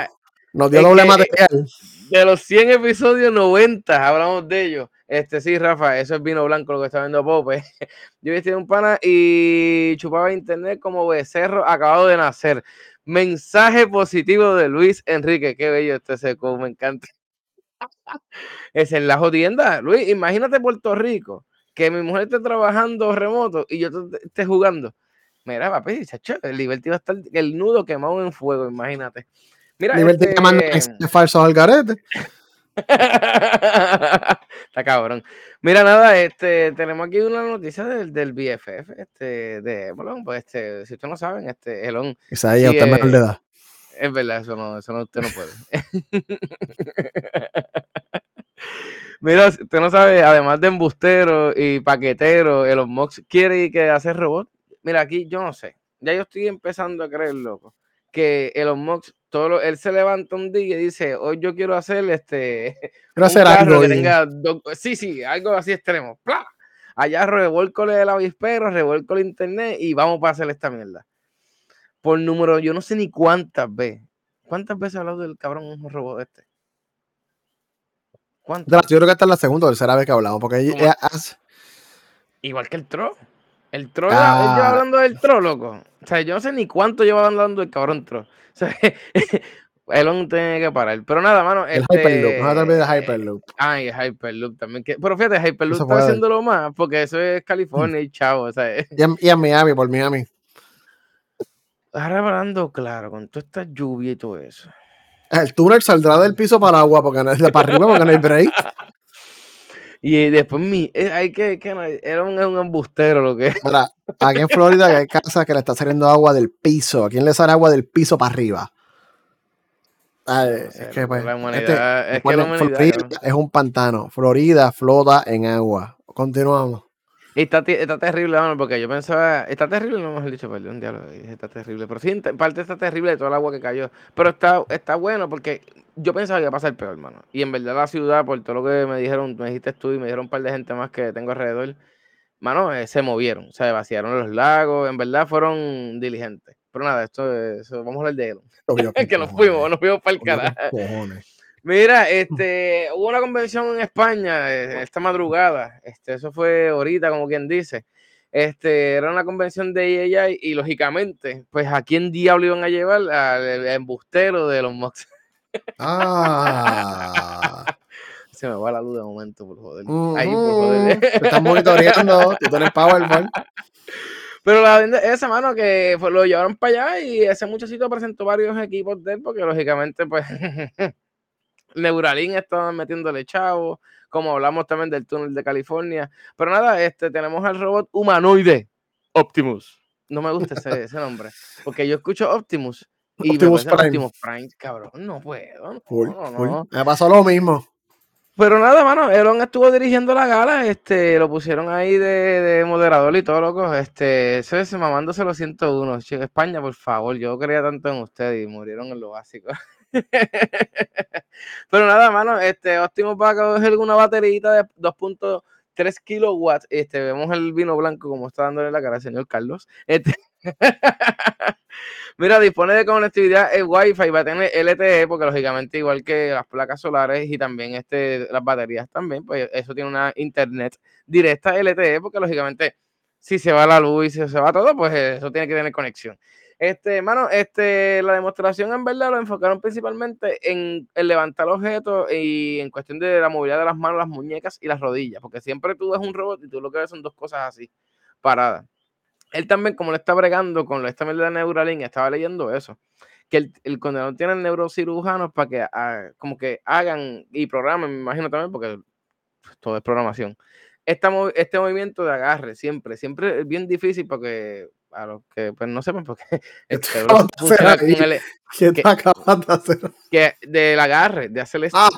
Nos dio doble material. De los 100 episodios, 90 hablamos de ellos. Este sí, Rafa, eso es vino blanco lo que está viendo Pope. Yo vestí un pana y chupaba internet como becerro acabado de nacer. Mensaje positivo de Luis Enrique. Qué bello este seco, me encanta. es en la jodienda. Luis, imagínate Puerto Rico, que mi mujer esté trabajando remoto y yo esté jugando. Mira, papi, chacho, el Liberty va a estar el nudo quemado en fuego, imagínate. Mira, Liberty este... quemando falsos al garete. Está cabrón. Mira, nada, este, tenemos aquí una noticia del, del BFF, este, de bueno, pues este, si ustedes no saben, este, Elon. Esa ahí, usted menor de edad. Es verdad, eso no, eso no, usted no puede. Mira, usted no sabe, además de embustero y paquetero, Elon Musk quiere que hacer robot. Mira, aquí yo no sé. Ya yo estoy empezando a creer, loco, que Elon Musk todo él se levanta un día y dice, hoy yo quiero hacer este... Quiero hacer algo. Que tenga sí, sí, algo así extremo. ¡Pla! Allá revuelco el avispero, revuelco el internet y vamos para hacer esta mierda. Por número, yo no sé ni cuántas veces. ¿Cuántas veces he hablado del cabrón robot este? ¿Cuántas? Yo creo que esta es la segunda o tercera vez que hablamos, porque hace... Igual que el Tro. El Tro, ah. lleva hablando del Tro, loco. O sea, yo no sé ni cuánto lleva hablando el cabrón Tro. O sea, Elon tiene que parar. Pero nada, mano. El este... Hyperloop, no te de Hyperloop. Ay, Hyperloop también. Que... Pero fíjate, Hyperloop está haciéndolo más, porque eso es California y chavo. O sea, y, en, y en Miami, por Miami. Ahora hablando claro, con toda esta lluvia y todo eso. El túnel saldrá del piso para agua, porque no para arriba, porque no hay break. Y después mi, eh, hay que, que era un, un, embustero lo que Mira, aquí en Florida hay casas que le está saliendo agua del piso. ¿A quién le sale agua del piso para arriba? es que, pues, este, es, que la Florida es un pantano. Florida flota en agua. Continuamos. Y está, está terrible, porque yo pensaba, está terrible, no hemos dicho, perdón, diálogo, está terrible. Pero sí, en parte está terrible de todo el agua que cayó. Pero está, está bueno porque yo pensaba que iba a pasar peor, hermano. Y en verdad la ciudad, por todo lo que me dijeron, me dijiste tú y me dijeron un par de gente más que tengo alrededor, mano, eh, se movieron, o sea, vaciaron los lagos, en verdad fueron diligentes. Pero nada, esto, eso, vamos a hablar de él. que nos fuimos, nos fuimos para el carajo. Mira, este, hubo una convención en España eh, esta madrugada, este, eso fue ahorita, como quien dice. Este, era una convención de EA y lógicamente, pues a quién diablo iban a llevar al embustero de los Mox. Ah. Se me va la luz de momento, por joder. Ahí, por joder. Te están monitoreando, tú tienes Powerball. Pero la esa mano que lo llevaron para allá y ese muchachito presentó varios equipos de él, porque lógicamente, pues. Neuralink estaba metiéndole chavo, como hablamos también del túnel de California. Pero nada, este, tenemos al robot humanoide, Optimus. No me gusta ese, ese nombre, porque yo escucho Optimus y Optimus, me Prime. Optimus Prime, cabrón, no puedo. No, no, Me pasó lo mismo. Pero nada, mano, Elon estuvo dirigiendo la gala, este, lo pusieron ahí de, de moderador y todo, loco, este, eso es mamándose los 101. España, por favor, yo creía tanto en ustedes y murieron en lo básico. Pero nada, mano, este Optimus va a coger una baterita de 2.3 kilowatts. Este, vemos el vino blanco como está dándole la cara al señor Carlos. Este, Mira, dispone de conectividad el Wi-Fi, va a tener LTE, porque lógicamente, igual que las placas solares y también este, las baterías también, pues eso tiene una internet directa LTE, porque lógicamente, si se va la luz y si se va todo, pues eso tiene que tener conexión. Este, hermano, este, la demostración en verdad lo enfocaron principalmente en levantar objetos y en cuestión de la movilidad de las manos, las muñecas y las rodillas, porque siempre tú ves un robot y tú lo que ves son dos cosas así, paradas. Él también, como le está bregando con esta de Neuralink, estaba leyendo eso, que el, el condenado tiene neurocirujanos para que ah, como que hagan y programen, me imagino también, porque todo es programación. este movimiento de agarre, siempre, siempre es bien difícil porque a los que pues no sepan porque el cerebro funciona con el, ¿Qué te acabas de hacer? Que del agarre, de hacer ah,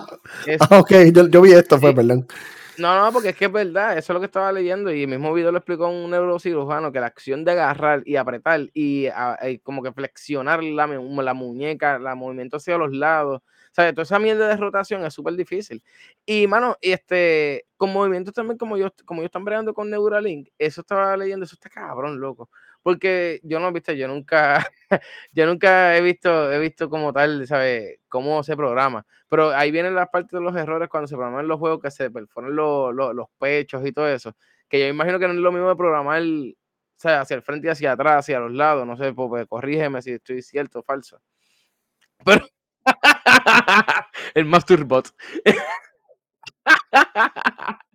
ah, ok, yo, yo, vi esto, fue, perdón. No, no, porque es que es verdad, eso es lo que estaba leyendo y el mismo video lo explicó un neurocirujano, que la acción de agarrar y apretar y, como que flexionar la, la muñeca, el movimiento hacia los lados, o sea, toda esa mierda de rotación es súper difícil. Y, mano, este, con movimientos también como yo, como yo están bregando con Neuralink, eso estaba leyendo, eso está cabrón, loco. Porque yo no, viste, yo nunca, yo nunca he visto, he visto como tal, ¿sabes? Cómo se programa. Pero ahí vienen las partes de los errores cuando se programan los juegos que se perforan los, los, pechos y todo eso. Que yo imagino que no es lo mismo de programar, sea, hacia el frente y hacia atrás, hacia los lados, no sé, pues, pues corrígeme si estoy cierto o falso. Pero el Masturbot.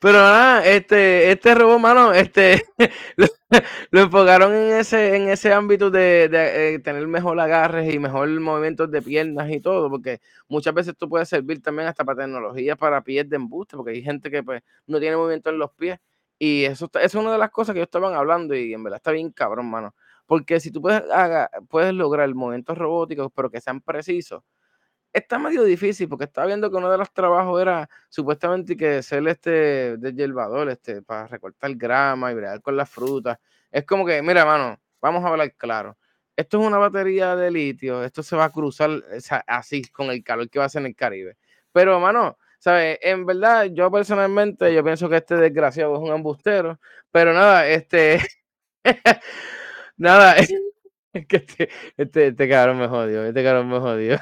Pero nada, este, este robot, mano, este, lo, enfocaron en ese, en ese ámbito de, eh, tener mejor agarres y mejor movimientos de piernas y todo, porque muchas veces esto puede servir también hasta para tecnología, para pies de embuste, porque hay gente que pues no tiene movimiento en los pies. Y eso, es una de las cosas que ellos estaban hablando y en verdad está bien cabrón, mano. Porque si tú puedes, haga, puedes lograr movimientos robóticos, pero que sean precisos, está medio difícil porque estaba viendo que uno de los trabajos era supuestamente que ser este de hierbador, este, para recortar grama y bregar con las frutas. Es como que, mira, mano, vamos a hablar claro. Esto es una batería de litio, esto se va a cruzar así con el calor que va a hacer en el Caribe. Pero, mano, ¿sabes? En verdad, yo personalmente, yo pienso que este desgraciado es un embustero, pero nada, este, nada, es que este, este, este cabrón me jodió, este cabrón me jodió.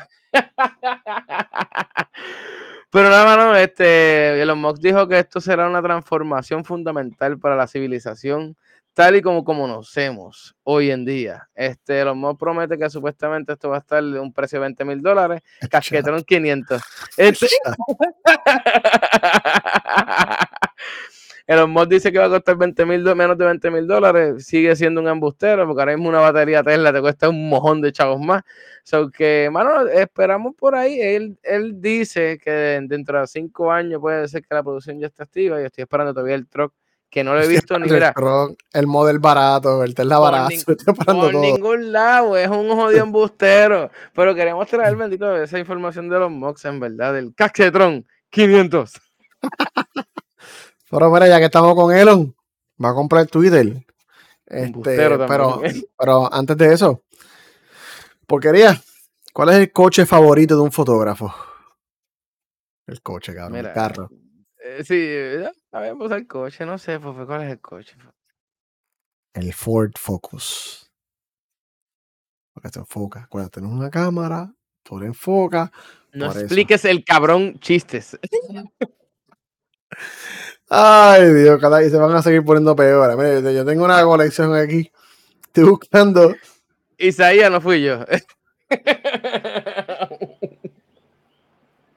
Pero nada, mano, este, Elon Musk dijo que esto será una transformación fundamental para la civilización tal y como conocemos hoy en día. Este, Elon Musk promete que supuestamente esto va a estar de un precio de 20 mil dólares, casquetron 500. Este... Elon Musk dice que va a costar 20 mil, menos de 20 mil dólares. Sigue siendo un embustero porque ahora mismo una batería Tesla te cuesta un mojón de chavos más. So que, mano, esperamos por ahí. Él, él dice que dentro de cinco años puede ser que la producción ya esté activa. Y estoy esperando todavía el truck que no lo he visto ni mira. El, model barato, el Tesla barato. por ningún lado, es un jodido embustero. Pero queremos traer bendito esa información de los Mox, en verdad, del Caxetron 500. Pero mira, ya que estamos con Elon, va a comprar Twitter. Este, pero, pero antes de eso, porquería, ¿cuál es el coche favorito de un fotógrafo? El coche, cabrón, el carro. Eh, sí, sabemos el coche, no sé, ¿cuál es el coche? El Ford Focus. Porque se enfoca. Acuérdate, tenés una cámara, tú le enfoca. No expliques el cabrón chistes. Ay, Dios, vez se van a seguir poniendo peor. Mira, yo tengo una colección aquí. Estoy buscando. Isaías no fui yo.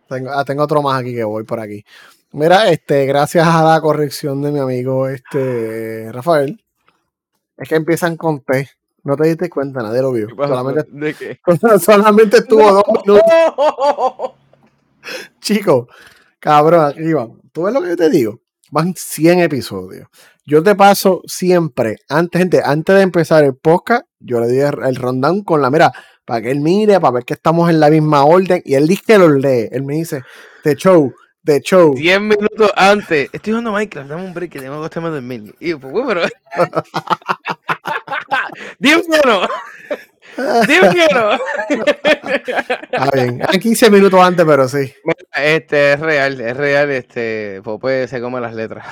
tengo, ah, tengo otro más aquí que voy por aquí. Mira, este, gracias a la corrección de mi amigo este Rafael, es que empiezan con T. No te diste cuenta, nadie lo vio. Solamente, ¿De qué? solamente estuvo dos minutos. Chico, cabrón, aquí vamos. ¿Tú ves lo que yo te digo? Van 100 episodios. Yo te paso siempre, antes, gente, antes de empezar el podcast, yo le di el rundown con la mira, para que él mire, para ver que estamos en la misma orden. Y él dice que lo lee. Él me dice, de show, de show. 10 minutos antes. Estoy jugando Minecraft, dame un break que tengo que acostarme a dormir. Y yo, pues, bueno, pero. 10 minutos. 10 minutos. Está bien. 15 minutos antes, pero sí. Este es real, es real. Este, pues se come las letras.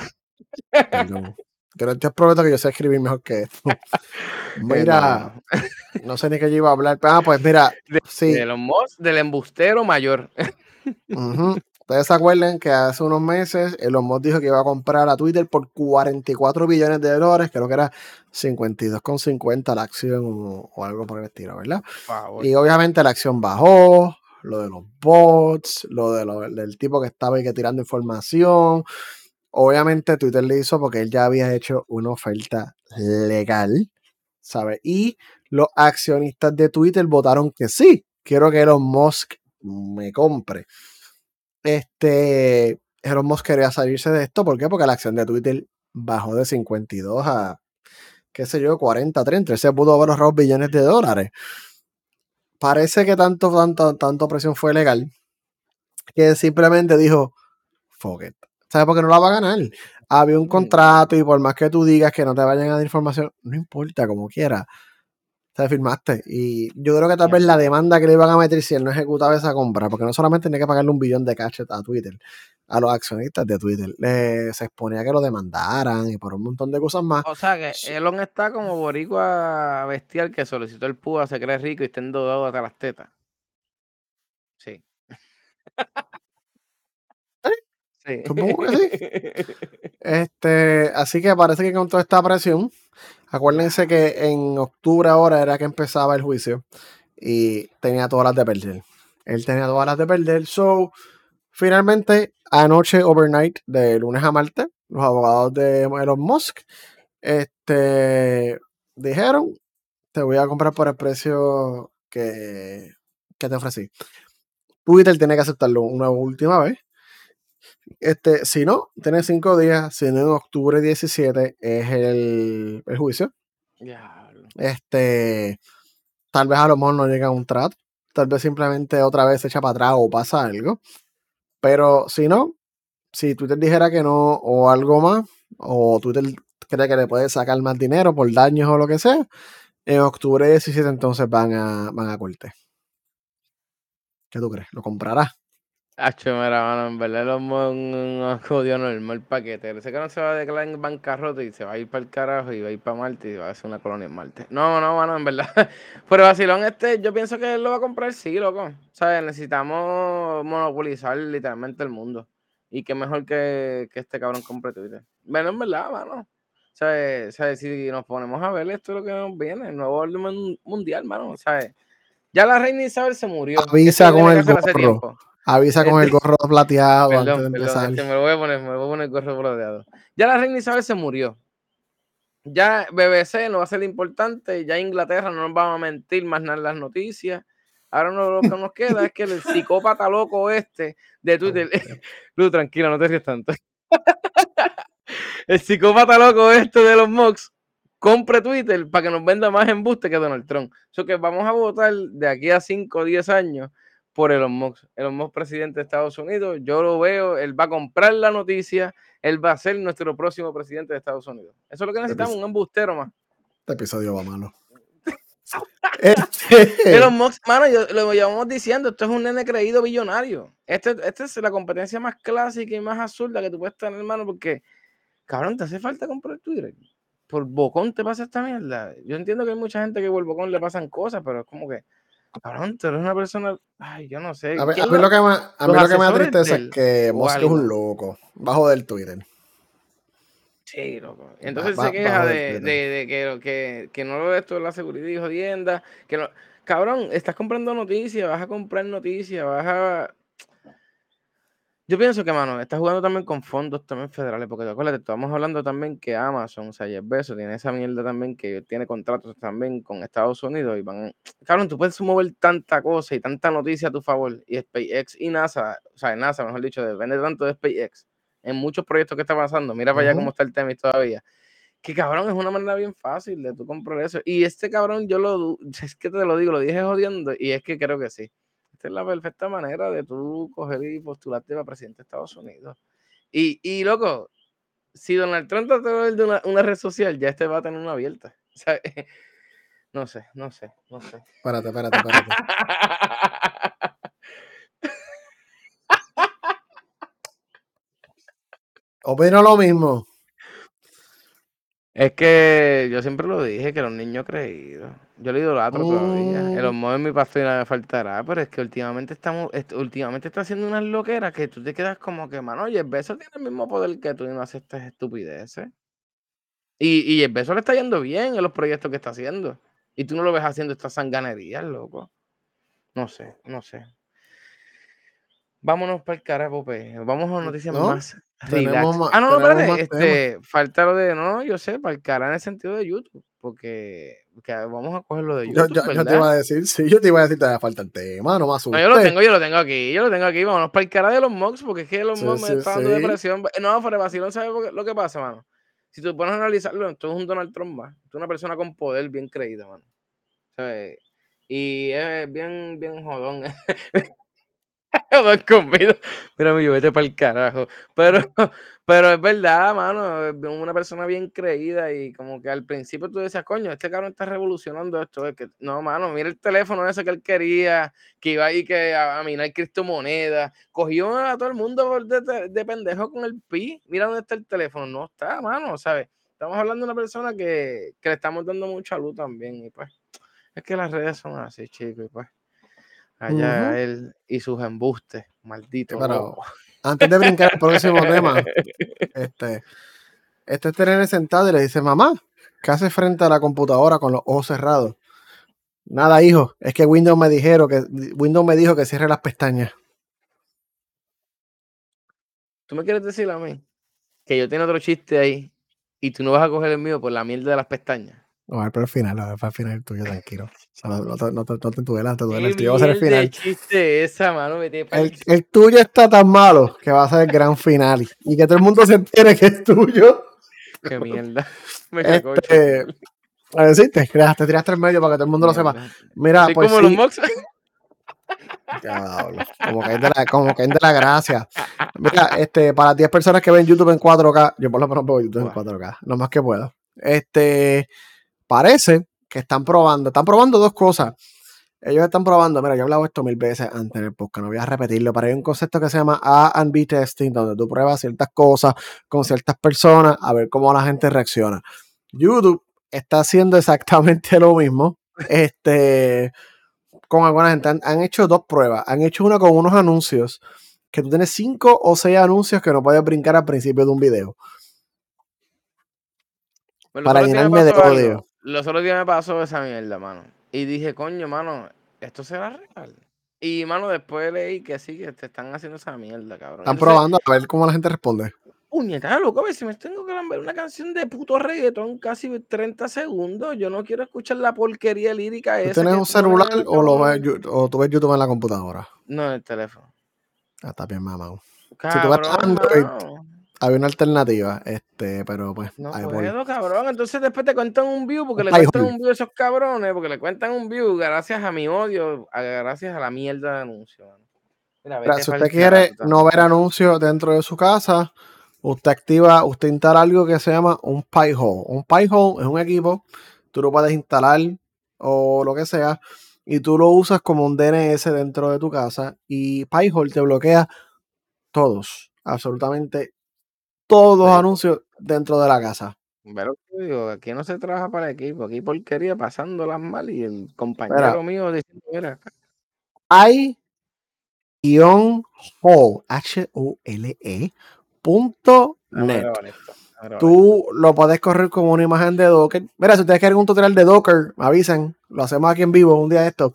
Pero te prometo que yo sé escribir mejor que esto. Mira, no sé ni qué yo iba a hablar. Ah, pues mira, sí. De los del embustero mayor. Ustedes se acuerdan que hace unos meses Elon Musk dijo que iba a comprar a Twitter por 44 billones de dólares, creo que era 52,50 la acción o, algo por el estilo, ¿verdad? Y obviamente la acción bajó, lo de los bots, lo, de del tipo que estaba que tirando información. Obviamente Twitter le hizo porque él ya había hecho una oferta legal, ¿sabes? Y los accionistas de Twitter votaron que sí, quiero que Elon Musk me compre. Este, Elon Musk quería salirse de esto, ¿por qué? Porque la acción de Twitter bajó de 52 a, qué sé yo, 40, 30. Él se pudo haber ahorrado billones de dólares parece que tanto, tanto, tanto presión fue legal que simplemente dijo, fuck it. ¿Sabes por qué no la va a ganar? Había un contrato y por más que tú digas que no te vayan a dar información, no importa, como quiera. Te firmaste. Y yo creo que tal vez la demanda que le iban a meter si él no ejecutaba esa compra, porque no solamente tenía que pagarle un billón de cash a Twitter, a los accionistas de Twitter, se exponía que lo demandaran y por un montón de cosas más. O sea que Elon está como boricua bestial que solicitó el PUA, se cree rico y está endeudado hasta las tetas. Sí. Sí. Supongo que sí. Este, así que parece que con toda esta presión, acuérdense que en octubre ahora era que empezaba el juicio y tenía todas las de perder. Él tenía todas las de perder. So, finalmente, anoche, overnight, de lunes a martes, los abogados de Elon Musk este, dijeron: Te voy a comprar por el precio que, que te ofrecí. Twitter tiene que aceptarlo una última vez. Este, si no, tiene cinco días. Si no, en octubre 17 es el, el juicio. Este, tal vez a lo mejor no llega a un trato. Tal vez simplemente otra vez se echa para atrás o pasa algo. Pero si no, si Twitter dijera que no o algo más, o Twitter cree que le puede sacar más dinero por daños o lo que sea, en octubre 17 entonces van a, van a corte. ¿Qué tú crees? ¿Lo comprarás? Hacho, mira, mano, en verdad los un jodido normal paquete. Que no se va a declarar en bancarrota y se va a ir para el carajo y va a ir para Marte y va a hacer una colonia en Marte. No, no, mano, en verdad. Pero vacilón este, yo pienso que él lo va a comprar, sí, loco. ¿Sabes? Necesitamos monopolizar literalmente el mundo. Y qué mejor que, que este cabrón compre Twitter. Bueno, en verdad, mano. ¿Sabes? ¿Sabes? Si nos ponemos a ver esto es lo que nos viene, el nuevo orden mundial, mano. ¿Sabes? Ya la reina Isabel se murió. Avisa con el gorro. Avisa con el gorro plateado antes de empezar. me lo voy a poner, me voy a poner el gorro plateado. Ya la reina Isabel se murió. Ya BBC no va a ser importante, ya Inglaterra no nos va a mentir más nada en las noticias. Ahora lo que nos queda es que el psicópata loco este de Twitter. Lu, tranquilo, no te rías tanto. el psicópata loco este de los Mox compre Twitter para que nos venda más embuste que Donald Trump. Eso que vamos a votar de aquí a 5 o 10 años por Elon Musk. Elon Musk, presidente de Estados Unidos, yo lo veo, él va a comprar la noticia, él va a ser nuestro próximo presidente de Estados Unidos. Eso es lo que este necesitamos, un embustero más. Este episodio va malo. este... Elon Musk, mano, lo llevamos diciendo, esto es un nene creído billonario. Esta este es la competencia más clásica y más absurda que tú puedes tener, hermano, porque, cabrón, te hace falta comprar Twitter. Por bocón te pasa esta mierda. Yo entiendo que hay mucha gente que por bocón le pasan cosas, pero es como que Cabrón, tú eres una persona. Ay, yo no sé. A, mí, lo que me, a mí lo que me da tristeza es que Musk es un loco. Bajo del Twitter. Sí, loco. Entonces se queja de, de, que, que, que, no lo ves todo la seguridad y jodienda. Que no... Cabrón, estás comprando noticias, vas a comprar noticias, vas a. Yo pienso que, mano, está jugando también con fondos también federales, porque acuérdate, estamos hablando también que Amazon, o sea, Jeff Bezos tiene esa mierda también que tiene contratos también con Estados Unidos y van, cabrón, tú puedes mover tanta cosa y tanta noticia a tu favor y SpaceX y NASA, o sea, NASA, mejor dicho, depende tanto de SpaceX en muchos proyectos que está pasando, mira para allá cómo está el tema todavía, que cabrón, es una manera bien fácil de tú comprar eso. Y este cabrón, yo lo, es que te lo digo, lo dije jodiendo y es que creo que sí esta es la perfecta manera de tú coger y postularte para presidente de Estados Unidos. Y, y loco, si Donald Trump trata de una, una red social, ya este va a tener una abierta. no sé, no sé, no sé. Espérate, espérate, espérate. Opino lo mismo. Es que yo siempre lo dije, que los niños creídos. Yo le idolatro todavía. El mm. en mi pastor me faltará, pero es que últimamente estamos, últimamente está haciendo unas loqueras que tú te quedas como que, mano, y el beso tiene el mismo poder que tú y no haces estas estupideces. Y, y el beso le está yendo bien en los proyectos que está haciendo. Y tú no lo ves haciendo estas sanganerías, loco. No sé, no sé. Vámonos para el carajo, Pope. Vamos a noticias más ah, no, no, espérate. Este, falta lo de, no, yo sé, para el cara en el sentido de YouTube. Porque, vamos a coger lo de YouTube. Yo, yo, te iba a decir, sí, yo te iba a decir, te falta el tema, no más no, yo lo tengo, yo lo tengo aquí, yo lo tengo aquí. Vámonos para el cara de los mocks, porque es que los mocks me están dando depresión. No, fuera vacilón, ¿sabes lo que pasa, mano? Si tú pones a analizarlo, tú eres un Donald Trump, tú eres una persona con poder bien creída, mano. ¿Sabes? Y es bien, bien jodón. Dos conmigo. Mira, vete para el carajo. Pero, pero es verdad, mano. Una persona bien creída y como que al principio tú decías, coño, este cabrón está revolucionando esto. Es que, no, mano, mira el teléfono ese que él quería, que iba ahí que a, a minar criptomonedas. Cogió a todo el mundo de- de pendejo con el pi. Mira dónde está el teléfono. No está, mano, ¿sabes? Estamos hablando de una persona que, que le estamos dando mucha luz también. Y pues, es que las redes son así, chicos. Y pues, allá él y sus embustes. Maldito. Pero-. Antes de brincar al próximo tema, este, este es tener sentado y le dice, mamá, ¿qué haces frente a la computadora con los ojos cerrados? Nada, hijo, es que Windows me dijeron que Windows me dijo que cierre las pestañas. ¿Tú me quieres decir a mí que yo tengo otro chiste ahí y tú no vas a coger el mío por la mierda de las pestañas? No, a ver, para el final, ver, para el final el tuyo, tranquilo. No, no te, no, te, no te duelas, te ¿Qué duele. El tuyo va a ser el final. chiste esa, mano? Vete pa'l El, el tuyo está tan malo que va a ser el gran final. Y, que todo el mundo se entere que es tuyo. Qué mierda. Me Este, a decirte, te tiraste el medio para que todo el mundo lo sepa. Mira, Soy pues como los sí, mocks. Diablo, como que es de la, como que es de la gracia. Mira, este, para 10 personas que ven YouTube en 4K, yo por lo menos veo YouTube en Buah. 4K, lo más que puedo. Este, parece que están probando, están probando dos cosas. Ellos están probando, mira, yo he hablado esto mil veces antes en el podcast, no voy a repetirlo, pero hay un concepto que se llama A and B testing, donde tú pruebas ciertas cosas con ciertas personas a ver cómo la gente reacciona. YouTube está haciendo exactamente lo mismo. Este, con alguna gente. Han, han hecho dos pruebas. Han hecho una con unos anuncios que tú tienes cinco o seis anuncios que no puedes brincar al principio de un video. Para llenarme de odio. Los otros días me pasó esa mierda, mano. Y dije, coño, mano, ¿esto será real? Y, mano, después leí que sí, que te están haciendo esa mierda, cabrón. Están Entonces, probando a ver cómo la gente responde. Puñeta, loco, a ver si me tengo que ver una canción de puto reggaetón casi 30 segundos. Yo no quiero escuchar la porquería lírica ¿Tú esa. tienes un celular o, lo ves, o tú ves YouTube en la computadora? No, en el teléfono. Ah, está bien, mamá. tú ves Android. Había una alternativa, este, pero pues. No ahí voy. puedo, cabrón. Entonces después te cuentan un view porque le pie cuentan hole. un view a esos cabrones, porque le cuentan un view gracias a mi odio, gracias a la mierda de anuncio. Mira, Mira, si usted quiere no ver anuncios dentro de su casa, usted activa, usted instala algo que se llama un Pi-hole. Un Pi-hole es un equipo, tú lo puedes instalar o lo que sea, y tú lo usas como un DNS dentro de tu casa, y Pi-hole te bloquea todos, absolutamente todos los anuncios dentro de la casa. Pero te digo, aquí no se trabaja para el equipo, aquí porquería pasándolas mal y el compañero mío diciendo, mira, Hay guion hole, H-O-L-E, punto dame net. Tú lo puedes correr como una imagen de Docker. Mira, si ustedes quieren un tutorial de Docker, me avisen. Lo hacemos aquí en vivo un día de esto.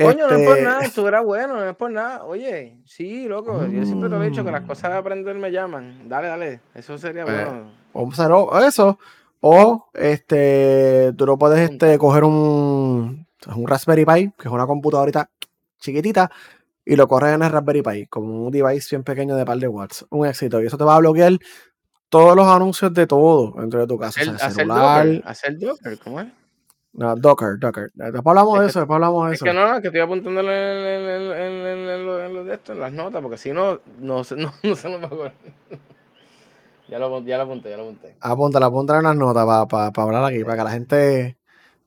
Coño, no es por Este, nada, esto era bueno, no es por nada. Oye, sí, loco, yo siempre te lo he dicho que las Mm. cosas de aprender me llaman. Dale, dale, eso sería Pues, bueno. Vamos a hacer eso. O este, tú lo puedes este, coger un, un Raspberry Pi, que es una computadorita chiquitita, y lo corres en el Raspberry Pi, como un device bien pequeño de par de watts. Un éxito. Y eso te va a bloquear todos los anuncios de todo dentro de tu casa. O Hacer, sea, el hacer celular. Docker, hacer Docker, ¿cómo es? No, Docker, Docker. Después hablamos Es de eso, después hablamos de Es eso. que no, no, que estoy apuntándole en, en, en, las notas, porque si no, no, se- no, no se nos va a acordar. ya, lo, ya lo apunté, ya lo apunté. Apúntala, apúntala en las notas para hablar aquí, para que la gente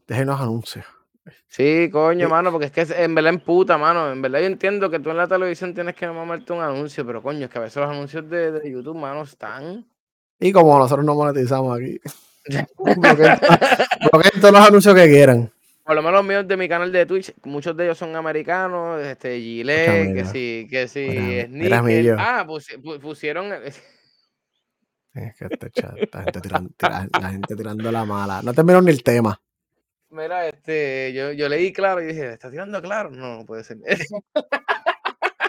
deje los anuncios. Sí, coño, Sí. mano, porque es que es- en verdad en puta, mano. En verdad yo entiendo que tú en la televisión tienes que mamarte un anuncio, pero coño, es que a veces los anuncios de, de YouTube, mano, están. Y como nosotros no monetizamos aquí, bloqueen, todos los anuncios que quieran. Por lo menos los míos de mi canal de Twitch, muchos de ellos son americanos, este, Gillette, que sí, que sí, Sneaker. Ah, pusi- pu- pusieron. Es que este chat, esta gente tirando, tira- la gente tirando la mala. No terminó ni el tema. Mira, este, yo, yo leí claro y dije, ¿está tirando claro? No, puede ser.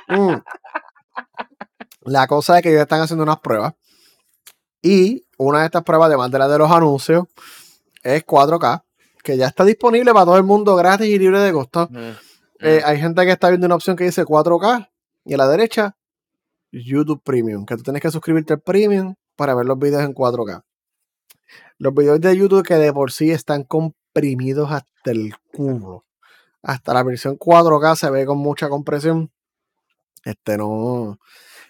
Mm. La cosa es que ellos están haciendo unas pruebas. Y una de estas pruebas, además de la de los anuncios, es 4K, que ya está disponible para todo el mundo gratis y libre de costo. Mm, Eh, mm. hay gente que está viendo una opción que dice 4K y a la derecha YouTube Premium, que tú tienes que suscribirte al Premium para ver los videos en 4K. Los videos de YouTube que de por sí están comprimidos hasta el culo. Hasta la versión 4K se ve con mucha compresión. Este no.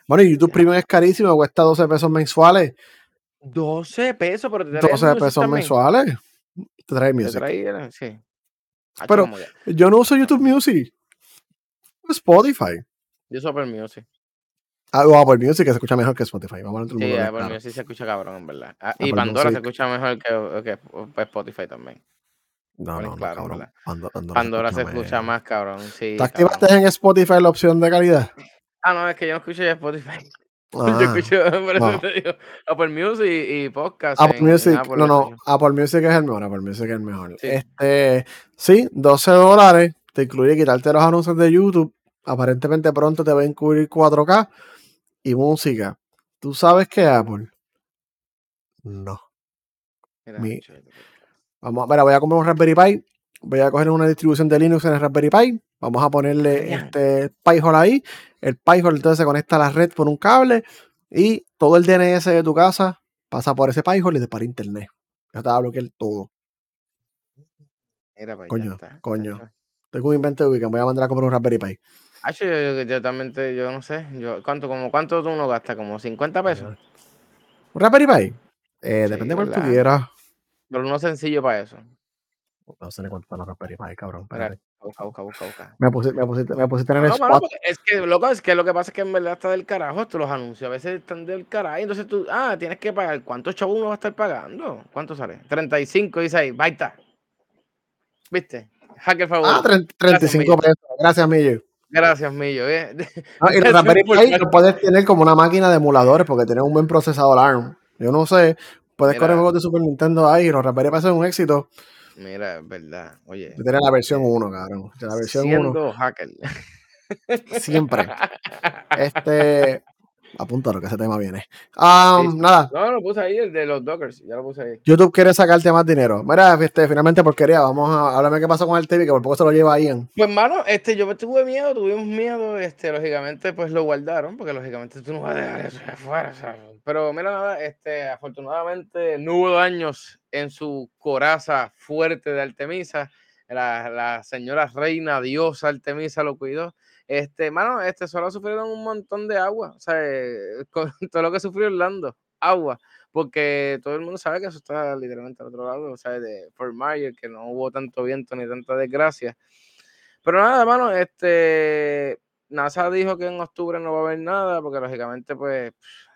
Bueno, YouTube Premium es carísimo, cuesta 12 pesos mensuales. 12 pesos, pero te trae 12 music pesos también. mensuales. Te trae Te music. trae, sí. Hacho, Pero-. Yo no uso YouTube Music. Spotify. Yo uso Apple Music. Ah, o Apple Music que se escucha mejor que Spotify. Vamos a ver Sí, Apple claro. Music se escucha cabrón, en verdad. Ah, y Pandora se escucha mejor que, que pues, Spotify también. No, Bueno, no, no, claro, cabrón. Pandora, Pandora se escucha más, cabrón. Sí, ¿Tú cabrón. activaste en Spotify la opción de calidad? Ah, no, es que yo no escucho ya Spotify. Yo Ah, escucho, por eso no. te digo, Apple Music y, podcast. Apple en- en Music, Apple no, no. Apple Music es el mejor, Apple Music es el mejor. Sí. Este, sí, 12 dólares, te incluye quitarte los anuncios de YouTube, aparentemente pronto te va a incluir 4K y música. ¿Tú sabes qué Apple? No. Mira, Mi-. Vamos a ver, voy a comprar un Raspberry Pi, voy a coger una distribución de Linux en el Raspberry Pi, vamos a ponerle este Pi-hole ahí, el Pi-hole entonces se conecta a la red por un cable y todo el DNS de tu casa pasa por ese Pi-hole y te para internet. Ya te va a bloquear todo. Mira, pues, Coño, está, coño. chacho. Tengo un invento de weekend, voy a mandar a comprar un Raspberry Pi. Hacho, yo, yo, yo también te, yo no sé, yo, ¿cuánto, como, cuánto tú no gastas? ¿Como 50 pesos? ¿Un Raspberry Pi? Eh, Sí, depende de cuál quieras. Pero uno sencillo para eso. No sé ni cuánto están los Raspberry Pi, cabrón. Espérate. Busca, busca, busca, busca. Me pusiste, me pusiste, me pusiste en el no, mano, spot. porque es que, loco, es que lo que pasa es que en verdad está del carajo esto, los anuncios a veces están del carajo. Entonces tú, ah, tienes que pagar. ¿Cuántos chavos uno va a estar pagando? ¿Cuánto sale? 35, dice ahí, baita. ¿Viste? Hacker Ah, favorito. 30 35 Millo. pesos. Gracias, Millo. Gracias, Millo. ¿eh? No, y el Gracias Raspberry Pi lo puedes tener como una máquina de emuladores porque tiene un buen procesador ARM. Yo no sé, puedes Mira. correr juegos de Super Nintendo ahí y los Raspberry Pi son un éxito. Mira, es verdad. Oye, Yo tenía la versión 1, cabrón. La versión 1 siendo hacker. siempre. Este, apúntalo que ese tema viene. Sí, sí. Nada, No, lo puse ahí, el de los Dockers. Ya lo puse ahí. YouTube quiere sacarte más dinero. Mira, este, finalmente porquería. Vamos a hablarme qué pasó con el TV, que por poco se lo lleva Ian. Pues, mano, este, yo me tuve miedo, tuvimos miedo, este, lógicamente, pues lo guardaron, porque lógicamente tú no vas a dejar eso de afuera, ¿sabes? Pero mira, nada, este, afortunadamente no hubo daños en su coraza fuerte de Artemisa. La, la señora reina diosa Artemisa lo cuidó. Este, mano, este, solo sufrieron un montón de agua, o sea, eh, con todo lo que sufrió Orlando, agua, porque todo el mundo sabe que eso está literalmente al otro lado, o sea, de Fort Myers, que no hubo tanto viento ni tanta desgracia. Pero nada, mano, este, NASA dijo que en octubre no va a haber nada, porque lógicamente, pues,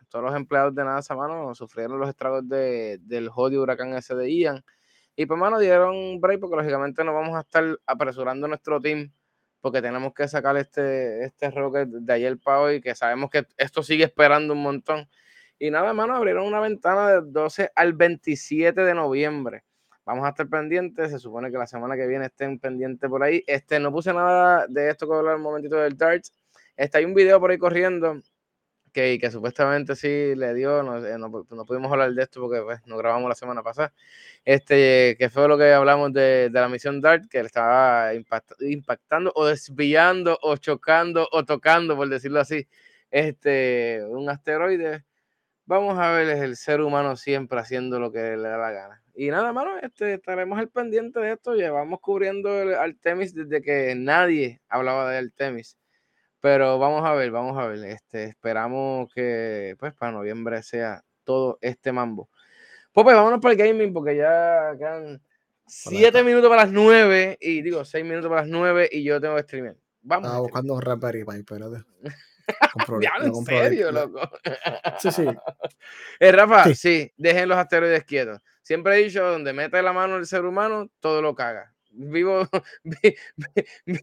todos los empleados de NASA, mano, sufrieron los estragos de, del jodido huracán ese de Ian. Y pues, mano, dieron break, porque lógicamente no vamos a estar apresurando nuestro team, porque tenemos que sacar este, este rocket de ayer para hoy, que sabemos que esto sigue esperando un montón. Y nada, mano, abrieron una ventana del 12 al 27 de noviembre. Vamos a estar pendientes. Se supone que la semana que viene estén pendientes por ahí. Este, no puse nada de esto que hablar un momentito del Darts. Este, hay un video por ahí corriendo que, que supuestamente sí le dio. No, eh, no, no pudimos hablar de esto porque pues, no grabamos la semana pasada. Este, que fue lo que hablamos de, de la misión DART, que le estaba impact, impactando o desviando o chocando o tocando, por decirlo así, este, un asteroide vamos a ver es el ser humano siempre haciendo lo que le da la gana. Y nada, mano, este, estaremos al pendiente de esto. Llevamos cubriendo el Artemis desde que nadie hablaba de Artemis. Pero vamos a ver, vamos a ver. Este, esperamos que pues para noviembre sea todo este mambo. Pues, pues vámonos para el gaming porque ya quedan siete minutos para las nueve y digo seis minutos para las nueve y yo tengo que streamear. Vamos. Estaba buscando un Raspberry Pi, espérate. Compro- Ya, lo en serio, loco. Sí, sí. Eh, Rafa, Sí. sí. dejen los asteroides quietos. Siempre he dicho, donde mete la mano el ser humano, todo lo caga. Vivo, vi- vi-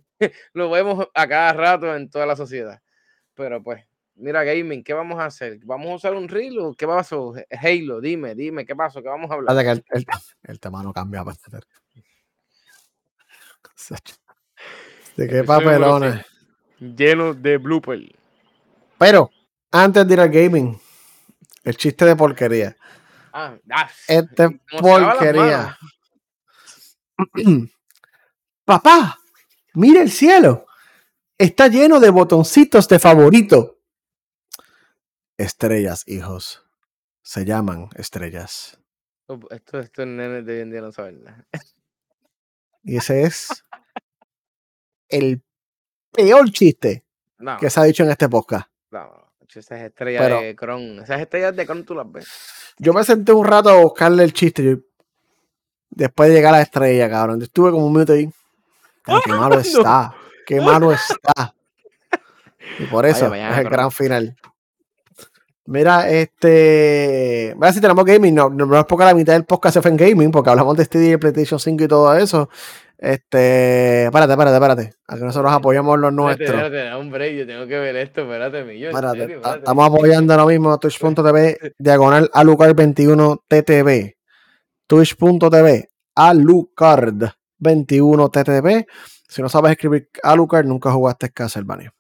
lo vemos a cada rato en toda la sociedad. Pero pues, mira, gaming, ¿qué vamos a hacer? ¿Vamos a usar un reel o qué pasó? Halo, dime, dime, ¿qué pasó? ¿Qué vamos a hablar? Que el, el, el tema no cambia. espérate. De qué papelones. Lleno de blooper. Pero, antes de ir al gaming, el chiste de porquería. Ah, ah, Este porquería. Papá, mira el cielo. Está lleno de botoncitos de favorito. Estrellas, hijos. Se llaman estrellas. Oh, Esto, estos nenes de hoy en día no saben nada. Y ese es el peor chiste No, que se ha dicho en este podcast. no, no, esas estrellas Pero- de Cron, esas estrellas de Cron tú las ves. Yo me senté un rato a buscarle el chiste. yo- después de llegar a la estrella, cabrón. Yo estuve como un minuto ahí. Qué malo está. Qué malo está. Y por eso vaya, es el gran final. Mira, este. Mira, si tenemos gaming, no, no, es porque la mitad del podcast se fue en gaming, porque hablamos de Stadia, PlayStation 5 y todo eso. Este. Espérate, espérate, espérate. Aquí nosotros apoyamos los Espérate, nuestros. espérate, un break, yo tengo que ver esto, espérate, millo, en Espérate, serio, espérate. estamos apoyando ahora mismo twitch.tv diagonal alucard21 ttv twitch.tv alucard21 ttv si no sabes escribir alucard nunca jugaste Castlevania.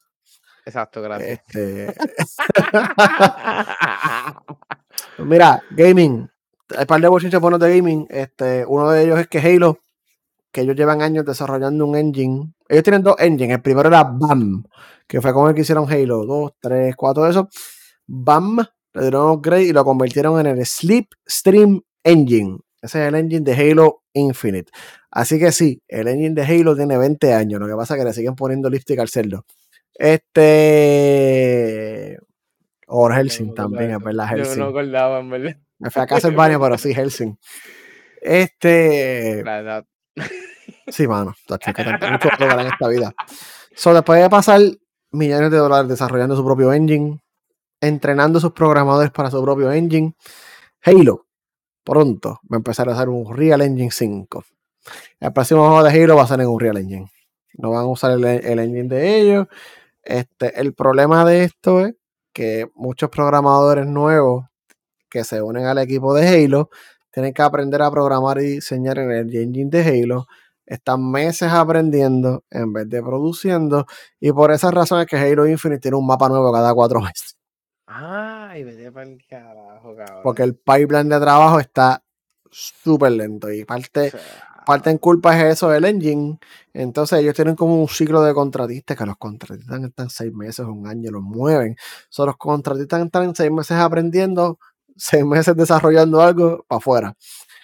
Exacto, gracias. este mira gaming. Hay par de bochinches buenos de gaming. Este uno de ellos es que Halo que ellos llevan años desarrollando un engine. Ellos tienen dos engines. El primero era BAM que fue con el que hicieron Halo 2, 3, 4 de esos BAM le dieron un upgrade y lo convirtieron en el Slipstream Engine. Ese es el engine de Halo Infinite. Así que sí, el engine de Halo tiene 20 años. Lo que pasa es que le siguen poniendo lipstick al cerdo. Este. O Helsing No, también, es verdad, Yo Helsing. no acordaba, en verdad. Me fui a Castlevania, pero sí, Helsing. Este. Sí, mano. tacho, que mucho lograr en esta vida. So, después de pasar millones de dólares desarrollando su propio engine, entrenando a sus programadores para su propio engine, Halo pronto va a empezar a hacer un Real Engine 5. El próximo juego de Halo va a ser en un Real Engine. No van a usar el, el engine de ellos. Este, el problema de esto es que muchos programadores nuevos que se unen al equipo de Halo tienen que aprender a programar y diseñar en el engine de Halo. Están meses aprendiendo en vez de produciendo. Y por esa razón es que Halo Infinite tiene un mapa nuevo cada cuatro meses. Ay, vete para el carajo, cabrón. Porque el pipeline de trabajo está súper lento. Y parte, O sea, parte en culpa es eso del engine. Entonces ellos tienen como un ciclo de contratistas que los contratistas están seis meses, un año, los mueven. So, los contratistas están seis meses aprendiendo, seis meses desarrollando algo para afuera.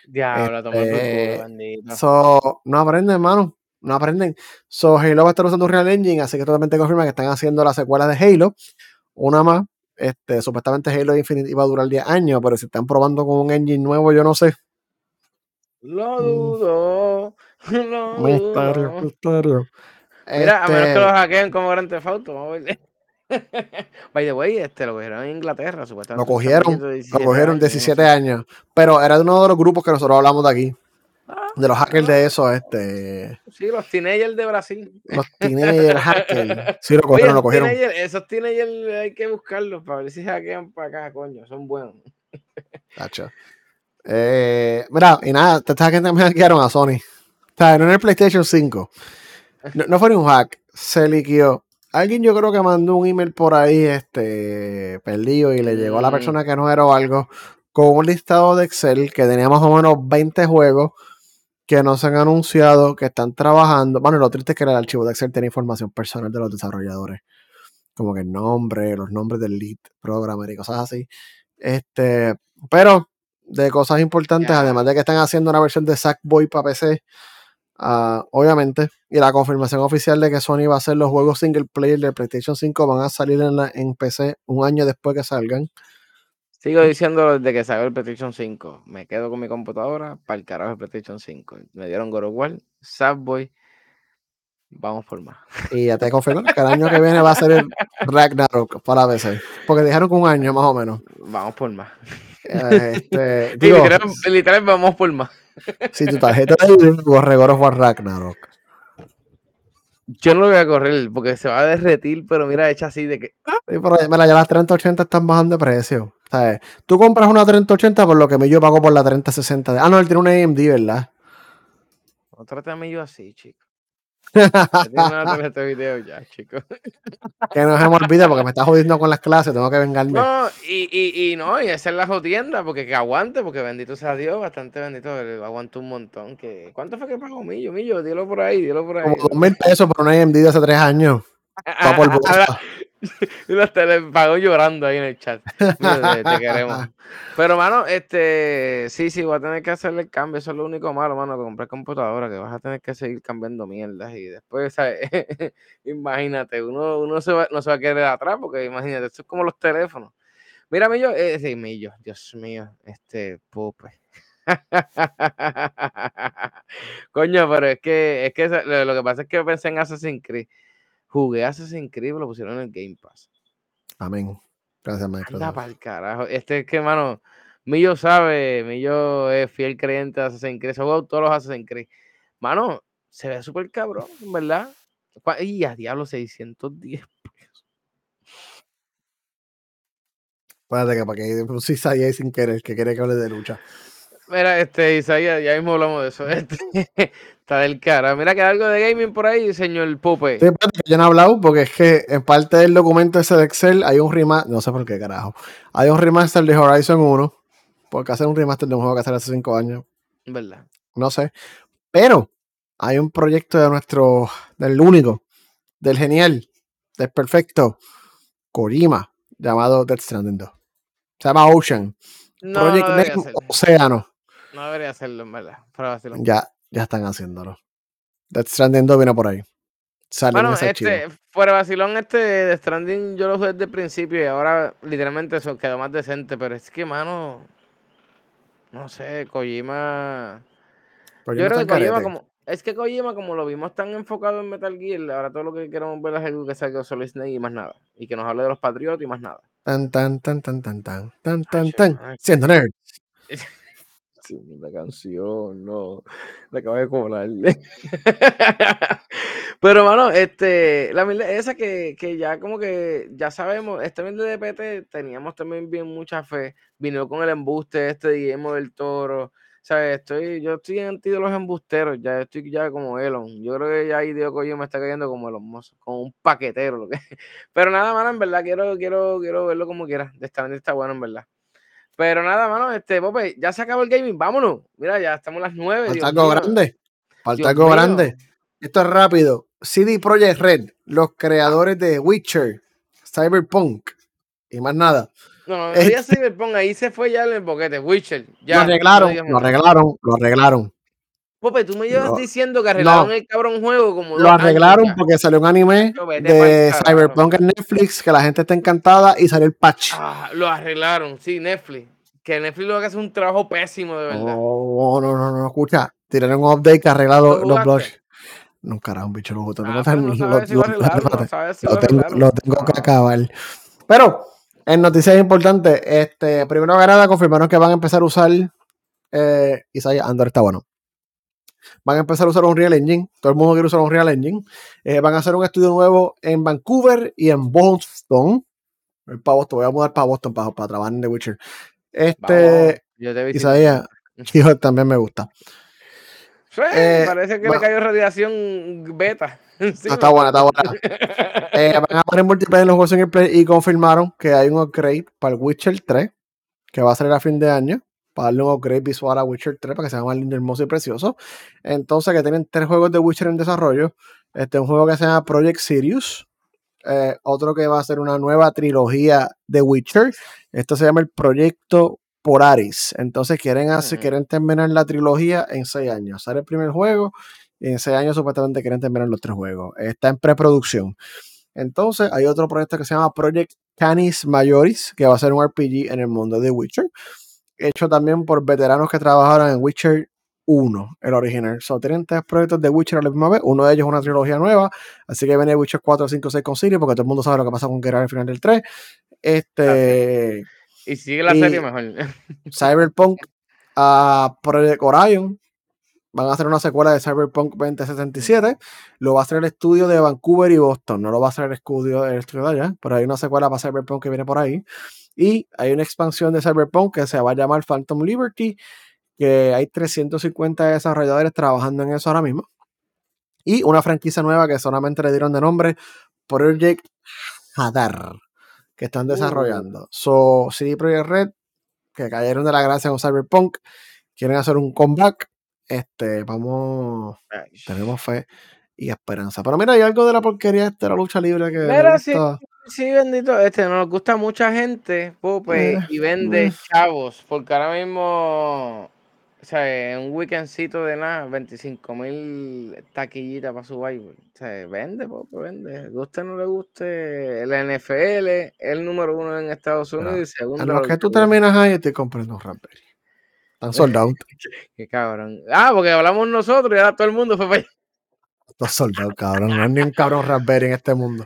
Diablo, Este, culo. So, no aprenden, hermano. No aprenden. So, Halo va a estar usando Real Engine, así que totalmente confirma que están haciendo la secuela de Halo. Una más. Este, supuestamente Halo Infinite iba a durar 10 años, pero si están probando con un engine nuevo, yo no sé. Lo dudo. Lo Misterio, dudo. misterio. Mira, a menos que Este, lo hackeen como Grand Theft Auto, vamos a ver. By the way, este lo cogieron en Inglaterra, supuestamente. Lo cogieron, lo 17 cogieron años, yo no 17 sé. años. Pero era de uno de los grupos que nosotros hablamos de aquí. Ah, De los hackers de eso, este. Sí, los teenagers de Brasil. Los teenagers hackers. Sí, lo Oye, cogieron, lo cogieron. teenagers, esos teenagers hay que buscarlos para ver si hackean para acá, coño. Son buenos. Tacho. Eh, mira, y nada, te estás que me hackearon a Sony. O sea, no en el PlayStation 5. No, no fue ni un hack, se liquió. Alguien yo creo que mandó un email por ahí, este, perdido, y le llegó a la persona que no era o algo, con un listado de Excel que tenía más o menos 20 juegos que no se han anunciado, que están trabajando. Bueno, lo triste es que el archivo de Excel tiene información personal de los desarrolladores. Como que el nombre, los nombres del lead programmer y cosas así. Este, pero de cosas importantes, además de que están haciendo una versión de Sackboy para PC, ah, obviamente, y la confirmación oficial de que Sony va a hacer los juegos single player de PlayStation 5 van a salir en, la- en PC un año después que salgan. Sigo diciendo desde que salió el PlayStation 5. Me quedo con mi computadora para el carajo el PlayStation 5. Me dieron God of War, Subway. Vamos por más. Y ya te confirmo que el año que viene va a ser el Ragnarok para PC. Porque dijeron que un año más o menos. Vamos por más. Eh, Este, digo, literal, literal, vamos por más. si tu tarjeta de of War Ragnarok. Yo no lo voy a correr porque se va a derretir, pero mira, hecha así de que. Sí, pero mira, ya las 3080 están bajando de precio. ¿sabes? Tú compras una 3080 por lo que yo pago por la 3060. de- Ah, no, él tiene una AMD, ¿verdad? No trátame yo así, chico. Video ya, chico. que no se me olvide porque me está jodiendo con las clases, tengo que vengarme. No, y, y, y no, y esa es la jodienda, porque que aguante, porque bendito sea Dios, bastante bendito, él aguanta un montón. Que, ¿Cuánto fue que pagó Millo? Millo, dilo por ahí, dilo por ahí. Como dos mil pesos por una AMD de hace tres años. Va por Ah, bolsa. y los pagó llorando ahí en el chat. Te, queremos. Pero, mano, este, sí, sí, voy a tener que hacerle el cambio. Eso es lo único malo, mano, que comprar computadora, que vas a tener que seguir cambiando mierdas. Y después, ¿sabes? imagínate, uno, uno se va, no se va a quedar atrás, porque imagínate, esto es como los teléfonos. Mira, Millo, eh, sí, Millo, Dios mío, este, pupe. Coño, pero es que, es que lo, que pasa es que pensé en Assassin's Creed. Jugué Assassin's Creed, lo pusieron en el Game Pass. Amén. Gracias, maestro. Anda para el carajo. Este es que, mano, Millo sabe, Millo es fiel creyente de Assassin's Creed. Se todos los Assassin's Creed. Mano, se ve súper cabrón, ¿verdad? Y a diablo, 610 pesos. Espérate que para que pusiste ahí sin querer, que quiere que hable de lucha. Mira, este, Isaías, ya mismo hablamos de eso. Este, está del cara. Mira que hay algo de gaming por ahí, señor Pupe. Sí, que yo no he hablado porque es que en parte del documento ese de Excel hay un remaster, no sé por qué carajo, hay un remaster de Horizon 1, porque hacer un remaster de un juego que hace hace 5 años. ¿Verdad? No sé. Pero hay un proyecto de nuestro, del único, del genial, del perfecto, Kojima, llamado Death Stranding 2. Se llama Ocean. No, Project no Océano. No debería hacerlo, en verdad. Ya, ya están haciéndolo. Death Stranding 2 viene por ahí. Sale bueno, este, fuera vacilón, este de Stranding yo lo jugué desde el principio y ahora literalmente eso quedó más decente, pero es que, mano, no sé, Kojima... yo creo que Kojima como... Es que Kojima, como lo vimos tan enfocado en Metal Gear, ahora todo lo que queremos ver es algo que salga solo Snake y más nada. Y que nos hable de los Patriotas y más nada. Tan, tan, tan, tan, tan, tan, tan, tan, tan. Siendo nerd. La canción, no. La acabo de cobrarle. Pero, mano, este, la esa que, que, ya como que ya sabemos, este mil de DPT teníamos también bien mucha fe. Vino con el embuste este de Guillermo del Toro. ¿Sabes? Estoy, yo estoy en de los embusteros, ya estoy ya como Elon. Yo creo que ya ahí Dios coño me está cayendo como Elon Musk, como un paquetero. Lo que... Pero nada, mano, en verdad, quiero, quiero, quiero verlo como quiera. Esta está bueno, en verdad. Pero nada, mano, este, Pope, ya se acabó el gaming, vámonos. Mira, ya estamos a las 9. Falta algo grande. Falta algo grande. Esto es rápido. CD Projekt Red, los creadores de Witcher, Cyberpunk y más nada. No, no, este, Cyberpunk, ahí se fue ya el boquete, Witcher. Ya, lo arreglaron, lo arreglaron, lo arreglaron. Pope, tú me llevas diciendo que arreglaron el cabrón juego como Lo arreglaron porque salió un anime de Cyberpunk en Netflix que la gente está encantada y salió el patch. Ah, lo arreglaron, sí, Netflix. Que Netflix lo que hace un trabajo pésimo, de verdad. Oh, no, no, no, escucha. Tiraron un update que arreglado los blogs. No, carajo, un bicho lo gusta. Ah, lo tengo que acabar. Pero, en noticias importantes, este, primero que nada, confirmaron que van a empezar a usar eh, Isaiah Andor está bueno van a empezar a usar un Real Engine. Todo el mundo quiere usar un Real Engine. Eh, van a hacer un estudio nuevo en Vancouver y en Boston. Para Boston, voy a mudar para Boston para, para trabajar en The Witcher. Este. yo te Isaías, hijo, también me gusta. Eh, parece que le cayó radiación beta. está buena, está buena. eh, van a poner multiplayer en los juegos en el play y confirmaron que hay un upgrade para el Witcher 3 que va a salir a fin de año para darle un upgrade visual a Witcher 3 para que sea más lindo, hermoso y precioso. Entonces, que tienen tres juegos de Witcher en desarrollo. Este un juego que se llama Project Sirius. Eh, otro que va a ser una nueva trilogía de Witcher. Esto se llama el Proyecto Polaris. Entonces quieren hacer, quieren terminar la trilogía en seis años. Sale el primer juego y en seis años supuestamente quieren terminar los tres juegos. Está en preproducción. Entonces hay otro proyecto que se llama Project Canis Majoris, que va a ser un RPG en el mundo de Witcher hecho también por veteranos que trabajaron en Witcher 1, el original. So, tienen tres proyectos de Witcher a la misma vez. Uno de ellos es una trilogía nueva. Así que viene Witcher 4, 5, 6 con Siri, porque todo el mundo sabe lo que pasa con Geralt al final del 3. Este. Y sigue la serie mejor. Cyberpunk a Project Orion. Van a hacer una secuela de Cyberpunk 2077. Lo va a hacer el estudio de Vancouver y Boston. No lo va a hacer el estudio, el estudio de allá. Pero hay una secuela para Cyberpunk que viene por ahí. Y hay una expansión de Cyberpunk que se va a llamar Phantom Liberty, que hay 350 desarrolladores trabajando en eso ahora mismo. Y una franquicia nueva que solamente le dieron de nombre Project Hadar, que están uh. desarrollando. So, CD Projekt Red, que cayeron de la gracia con Cyberpunk, quieren hacer un comeback. Este, vamos, tenemos fe y esperanza. Pero mira, hay algo de la porquería de la lucha libre que. Mira, sí, Sí, bendito, este nos gusta mucha gente, Pope, Eh, y vende chavos, porque ahora mismo, o sea, en un weekendcito de nada, 25 mil taquillitas para su baile. O sea, vende, Pope, vende. Guste o no le guste, el NFL es el número uno en Estados Unidos y segundo. lo la que tú terminas ahí, estoy comprando un Raspberry. Están soldados. Qué cabrón. Ah, porque hablamos nosotros y ahora todo el mundo fue para allá. Están soldados, cabrón. No hay ni un cabrón Raspberry en este mundo.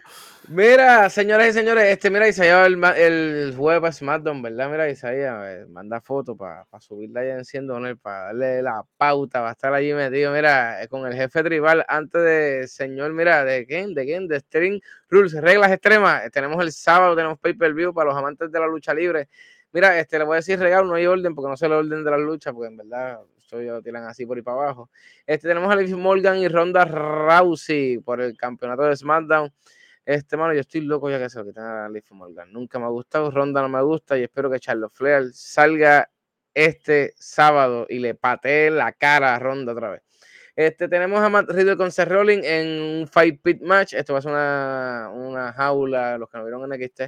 Mira, señoras y señores, este, mira, Isaías el, el jueves para SmackDown, ¿verdad? Mira, Isaías, manda foto para subirla allá en Siendo Honor, para darle la pauta, va a estar allí metido, mira, eh, con el jefe tribal, antes de, señor, mira, ¿de quién? ¿De quién? De String Rules, reglas extremas. Eh, Tenemos el sábado, tenemos pay-per-view para los amantes de la lucha libre. Mira, este, le voy a decir regalo, no hay orden, porque no sé el orden de la lucha, porque en verdad, lo tiran así por ahí para abajo. Este, tenemos a Liv Morgan y Ronda Rousey por el campeonato de SmackDown. Este, mano, yo estoy loco ya que se lo quitan a Liv Morgan. Nunca me ha gustado, Ronda no me gusta y espero que Charlotte Flair salga este sábado y le patee la cara a Ronda otra vez. Este, tenemos a Matt Riddle con Seth Rollins en un Fight Pit Match. Esto va a ser una, una jaula, los que no vieron en XT.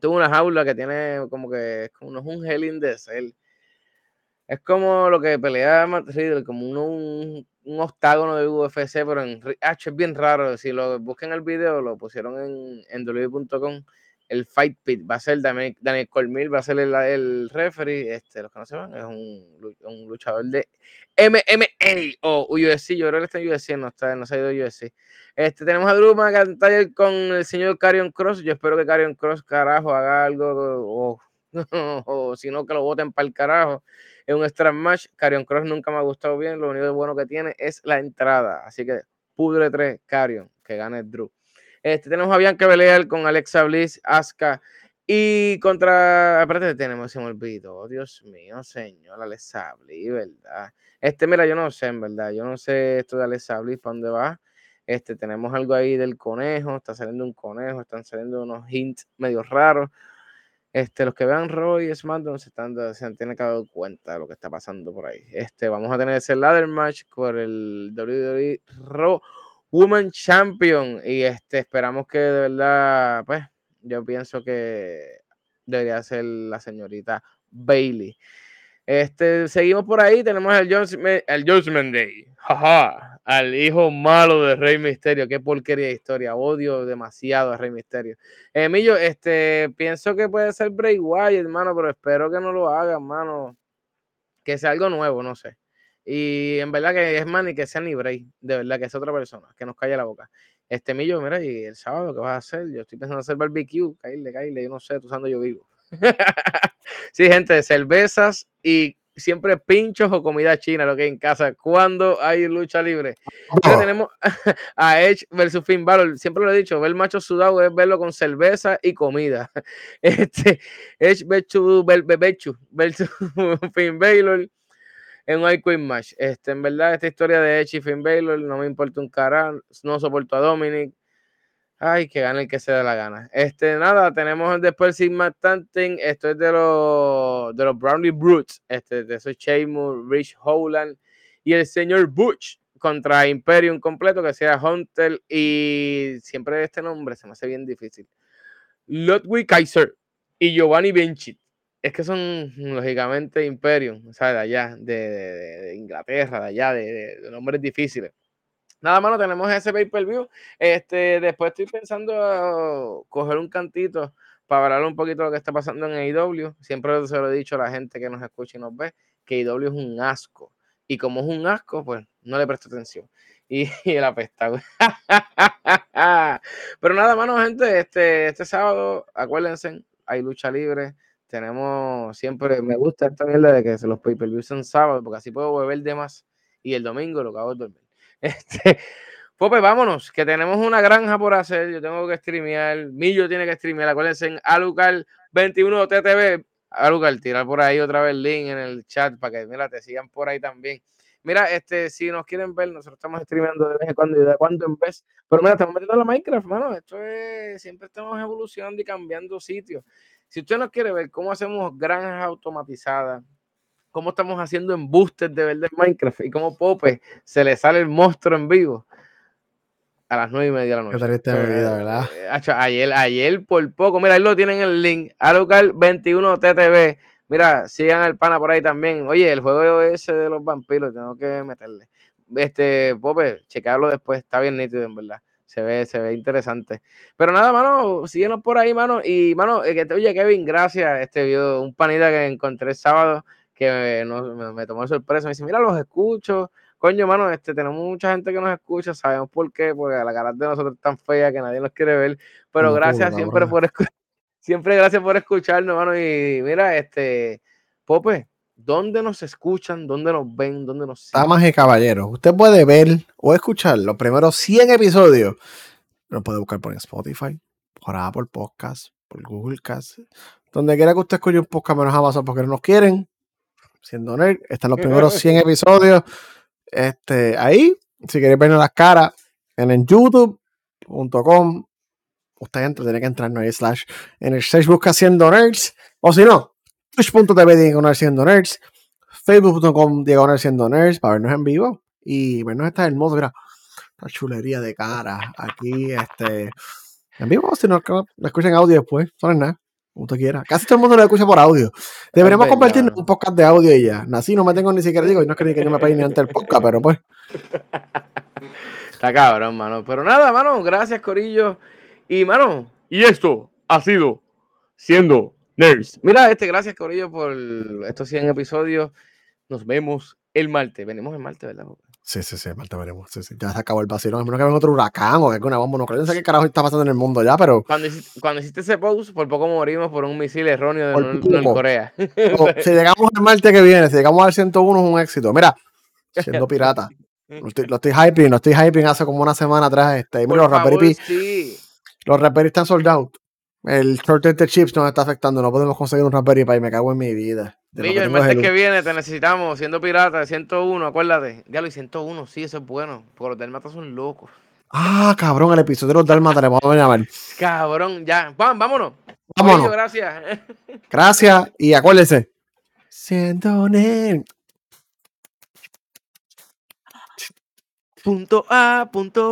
Tuvo una jaula que tiene como que es como no es un Hell in the Cell. Es como lo que pelea Matt Riddle, como uno, un, un octágono de UFC, pero en ri- ah, es bien raro. Si lo buscan el video, lo pusieron en, en. El Fight Pit va a ser Daniel, Daniel Cormier, va a ser el, el referee. Este, los que no sepan, es un, un luchador de MMA o UFC. Yo creo que está en UFC, no, está, no se ha ido UFC. Este, tenemos a Drew McIntyre con el señor Carion Cross. Yo espero que Carion Cross, carajo, haga algo. O, o si no, que lo voten para el carajo es un extra match. Carion Cross nunca me ha gustado bien. Lo único bueno que tiene es la entrada. Así que pudre 3, Carion, que gane Drew. Este, tenemos a Bianca Belair con Alexa Bliss, Asuka y contra. Aparte, tenemos, se me olvidó. Dios mío, señor, Alexa Bliss, ¿verdad? Este, mira, yo no sé, en verdad. Yo no sé esto de Alexa Bliss, ¿para dónde va? Este, tenemos algo ahí del conejo. Está saliendo un conejo, están saliendo unos hints medio raros. Este, los que vean Raw y SmackDown se, están, se tienen que dar cuenta de lo que está pasando por ahí. Este, vamos a tener ese ladder match por el WWE Raw Woman Champion. Y este, esperamos que de verdad, pues, yo pienso que debería ser la señorita Bailey. Este, seguimos por ahí, tenemos el, Jones, el Judgment Day. Al hijo malo de Rey Misterio. Qué porquería de historia. Odio demasiado a Rey Misterio. Emilio, este, pienso que puede ser Bray Wyatt, hermano, pero espero que no lo haga, hermano. Que sea algo nuevo, no sé. Y en verdad que es más que sea ni Bray, de verdad que es otra persona, que nos calle la boca. Este Millo, mira, y el sábado, ¿qué vas a hacer? Yo estoy pensando en hacer barbecue, caíle, caíle, yo no sé, tú sabes, yo vivo. sí, gente, cervezas y siempre pinchos o comida china, lo que hay en casa, cuando hay lucha libre. Tenemos a Edge versus Finn Balor, siempre lo he dicho, ver macho sudado es verlo con cerveza y comida. Este, Edge versus, versus, versus Finn Balor en un Queen match. Este, en verdad, esta historia de Edge y Finn Balor no me importa un cara, no soporto a Dominic. Ay, que gane el que se dé la gana. Este, nada, tenemos después Sigma Tanting. Esto es de los, de los Brownie Brutes. Este, de esos Sheamus, Rich Howland y el señor Butch contra Imperium completo, que sea Hunter. Y siempre este nombre se me hace bien difícil. Ludwig Kaiser y Giovanni Vinci. Es que son, lógicamente, Imperium, o sea, de allá, de, Inglaterra, de allá, de nombres difíciles. Nada más, no tenemos ese pay-per-view. Este, después estoy pensando coger un cantito para hablar un poquito de lo que está pasando en AEW. Siempre se lo he dicho a la gente que nos escucha y nos ve, que AEW es un asco. Y como es un asco, pues no le presto atención. Y, y el apestado. Pero nada, mano, gente, este, este sábado, acuérdense, hay lucha libre. Tenemos siempre, me gusta esta mierda de que los pay-per-views son sábados, porque así puedo beber de más. Y el domingo lo que hago es dormir. Este, pues vámonos, que tenemos una granja por hacer. Yo tengo que streamear. Millo tiene que streamear. Acuérdense en Alucar 21 TTV. Alucar, tirar por ahí otra vez el link en el chat para que, mira, te sigan por ahí también. Mira, este, si nos quieren ver, nosotros estamos streameando de vez en cuando y de cuando en vez. Pero mira, estamos metiendo la Minecraft, mano. Esto es, siempre estamos evolucionando y cambiando sitios. Si usted nos quiere ver cómo hacemos granjas automatizadas, cómo estamos haciendo embustes de verdad en Minecraft y cómo Pope se le sale el monstruo en vivo. a las 9 y media de la Qué noche. triste mi vida, ¿verdad? Eh, ayer, ayer por poco, mira, ahí lo tienen en el link, Alucar 21 TTV. Mira, sigan al pana por ahí también. Oye, el juego ese de los vampiros, tengo que meterle. Este, Pope, checarlo después, está bien nítido, en verdad. Se ve, se ve interesante. Pero nada, mano, síguenos por ahí, mano. Y, mano, eh, que te- oye, Kevin, gracias. Este video, un panita que encontré el sábado que me, no- me- me tomó de sorpresa. Me dice, mira, los escucho. Coño, mano, este, tenemos mucha gente que nos escucha, sabemos por qué, porque la cara de nosotros es tan fea que nadie nos quiere ver. Pero No, gracias siempre por escuchar. Siempre gracias por escucharnos, mano. Y mira, este, Pope, ¿dónde nos escuchan? ¿Dónde nos ven? ¿Dónde nos siguen? Damas y caballeros, usted puede ver o escuchar los primeros 100 episodios. Lo puede buscar por Spotify, por Apple Podcast, por Google Cast. Donde quiera que usted escuche un podcast menos Amazon porque no nos quieren. Siendo nerd, están los primeros 100 episodios. Este, ahí, si queréis vernos las caras, en el youtube.com. Usted entra, tiene que entrar ahí slash. En el search busca Siendo Nerds. O si no, twitch.tv diagonal Siendo Nerds facebook.com diagonal siendo nerds para vernos en vivo y vernos esta hermosa, mira, esta chulería de cara aquí, este, en vivo, si no, lo escuchen audio después, no es nada, como usted quiera. Casi todo el mundo lo escucha por audio. Deberíamos verdad. convertirnos en un podcast de audio y ya. Así no me tengo ni siquiera, digo, y no es que ni que yo me peine antes del podcast, pero pues, Está cabrón, mano. Pero nada, mano, gracias, Corillo. Y, mano, y esto ha sido siendo Nerds. Mira, este, gracias, Corillo, por estos 100 episodios. Nos vemos el martes. Venimos el martes, ¿verdad? Sí, sí, sí, Marta, veremos. Sí, sí, ya se acabó el vacilón. Menos que venga otro huracán o que alguna bomba nuclear. No sé qué carajo está pasando en el mundo ya, pero Cuando hiciste, cuando hiciste ese post, por poco morimos por un misil erróneo de. Norcorea. o, si llegamos al martes que viene, si llegamos al 101 es un éxito. Mira, siendo pirata. Lo estoy, lo estoy hyping, lo estoy hyping hace como una semana atrás. Este, y mira, Por los Pi, sí. los Raspberry están sold out. El shortage de chips nos está afectando. No podemos conseguir un Raspberry Pi. Me cago en mi vida. De el tengo es martes el- que viene te necesitamos, siendo pirata, 101, acuérdate. Diablo, y 101, sí, eso es bueno. Porque los delmatas son locos. Ah, cabrón, el episodio de los Dalmatas le vamos a llamar. Cabrón, ya. Juan, vámonos. Vámonos. Gracias. Gracias y acuérdense. Siendo nerd. punto A, punto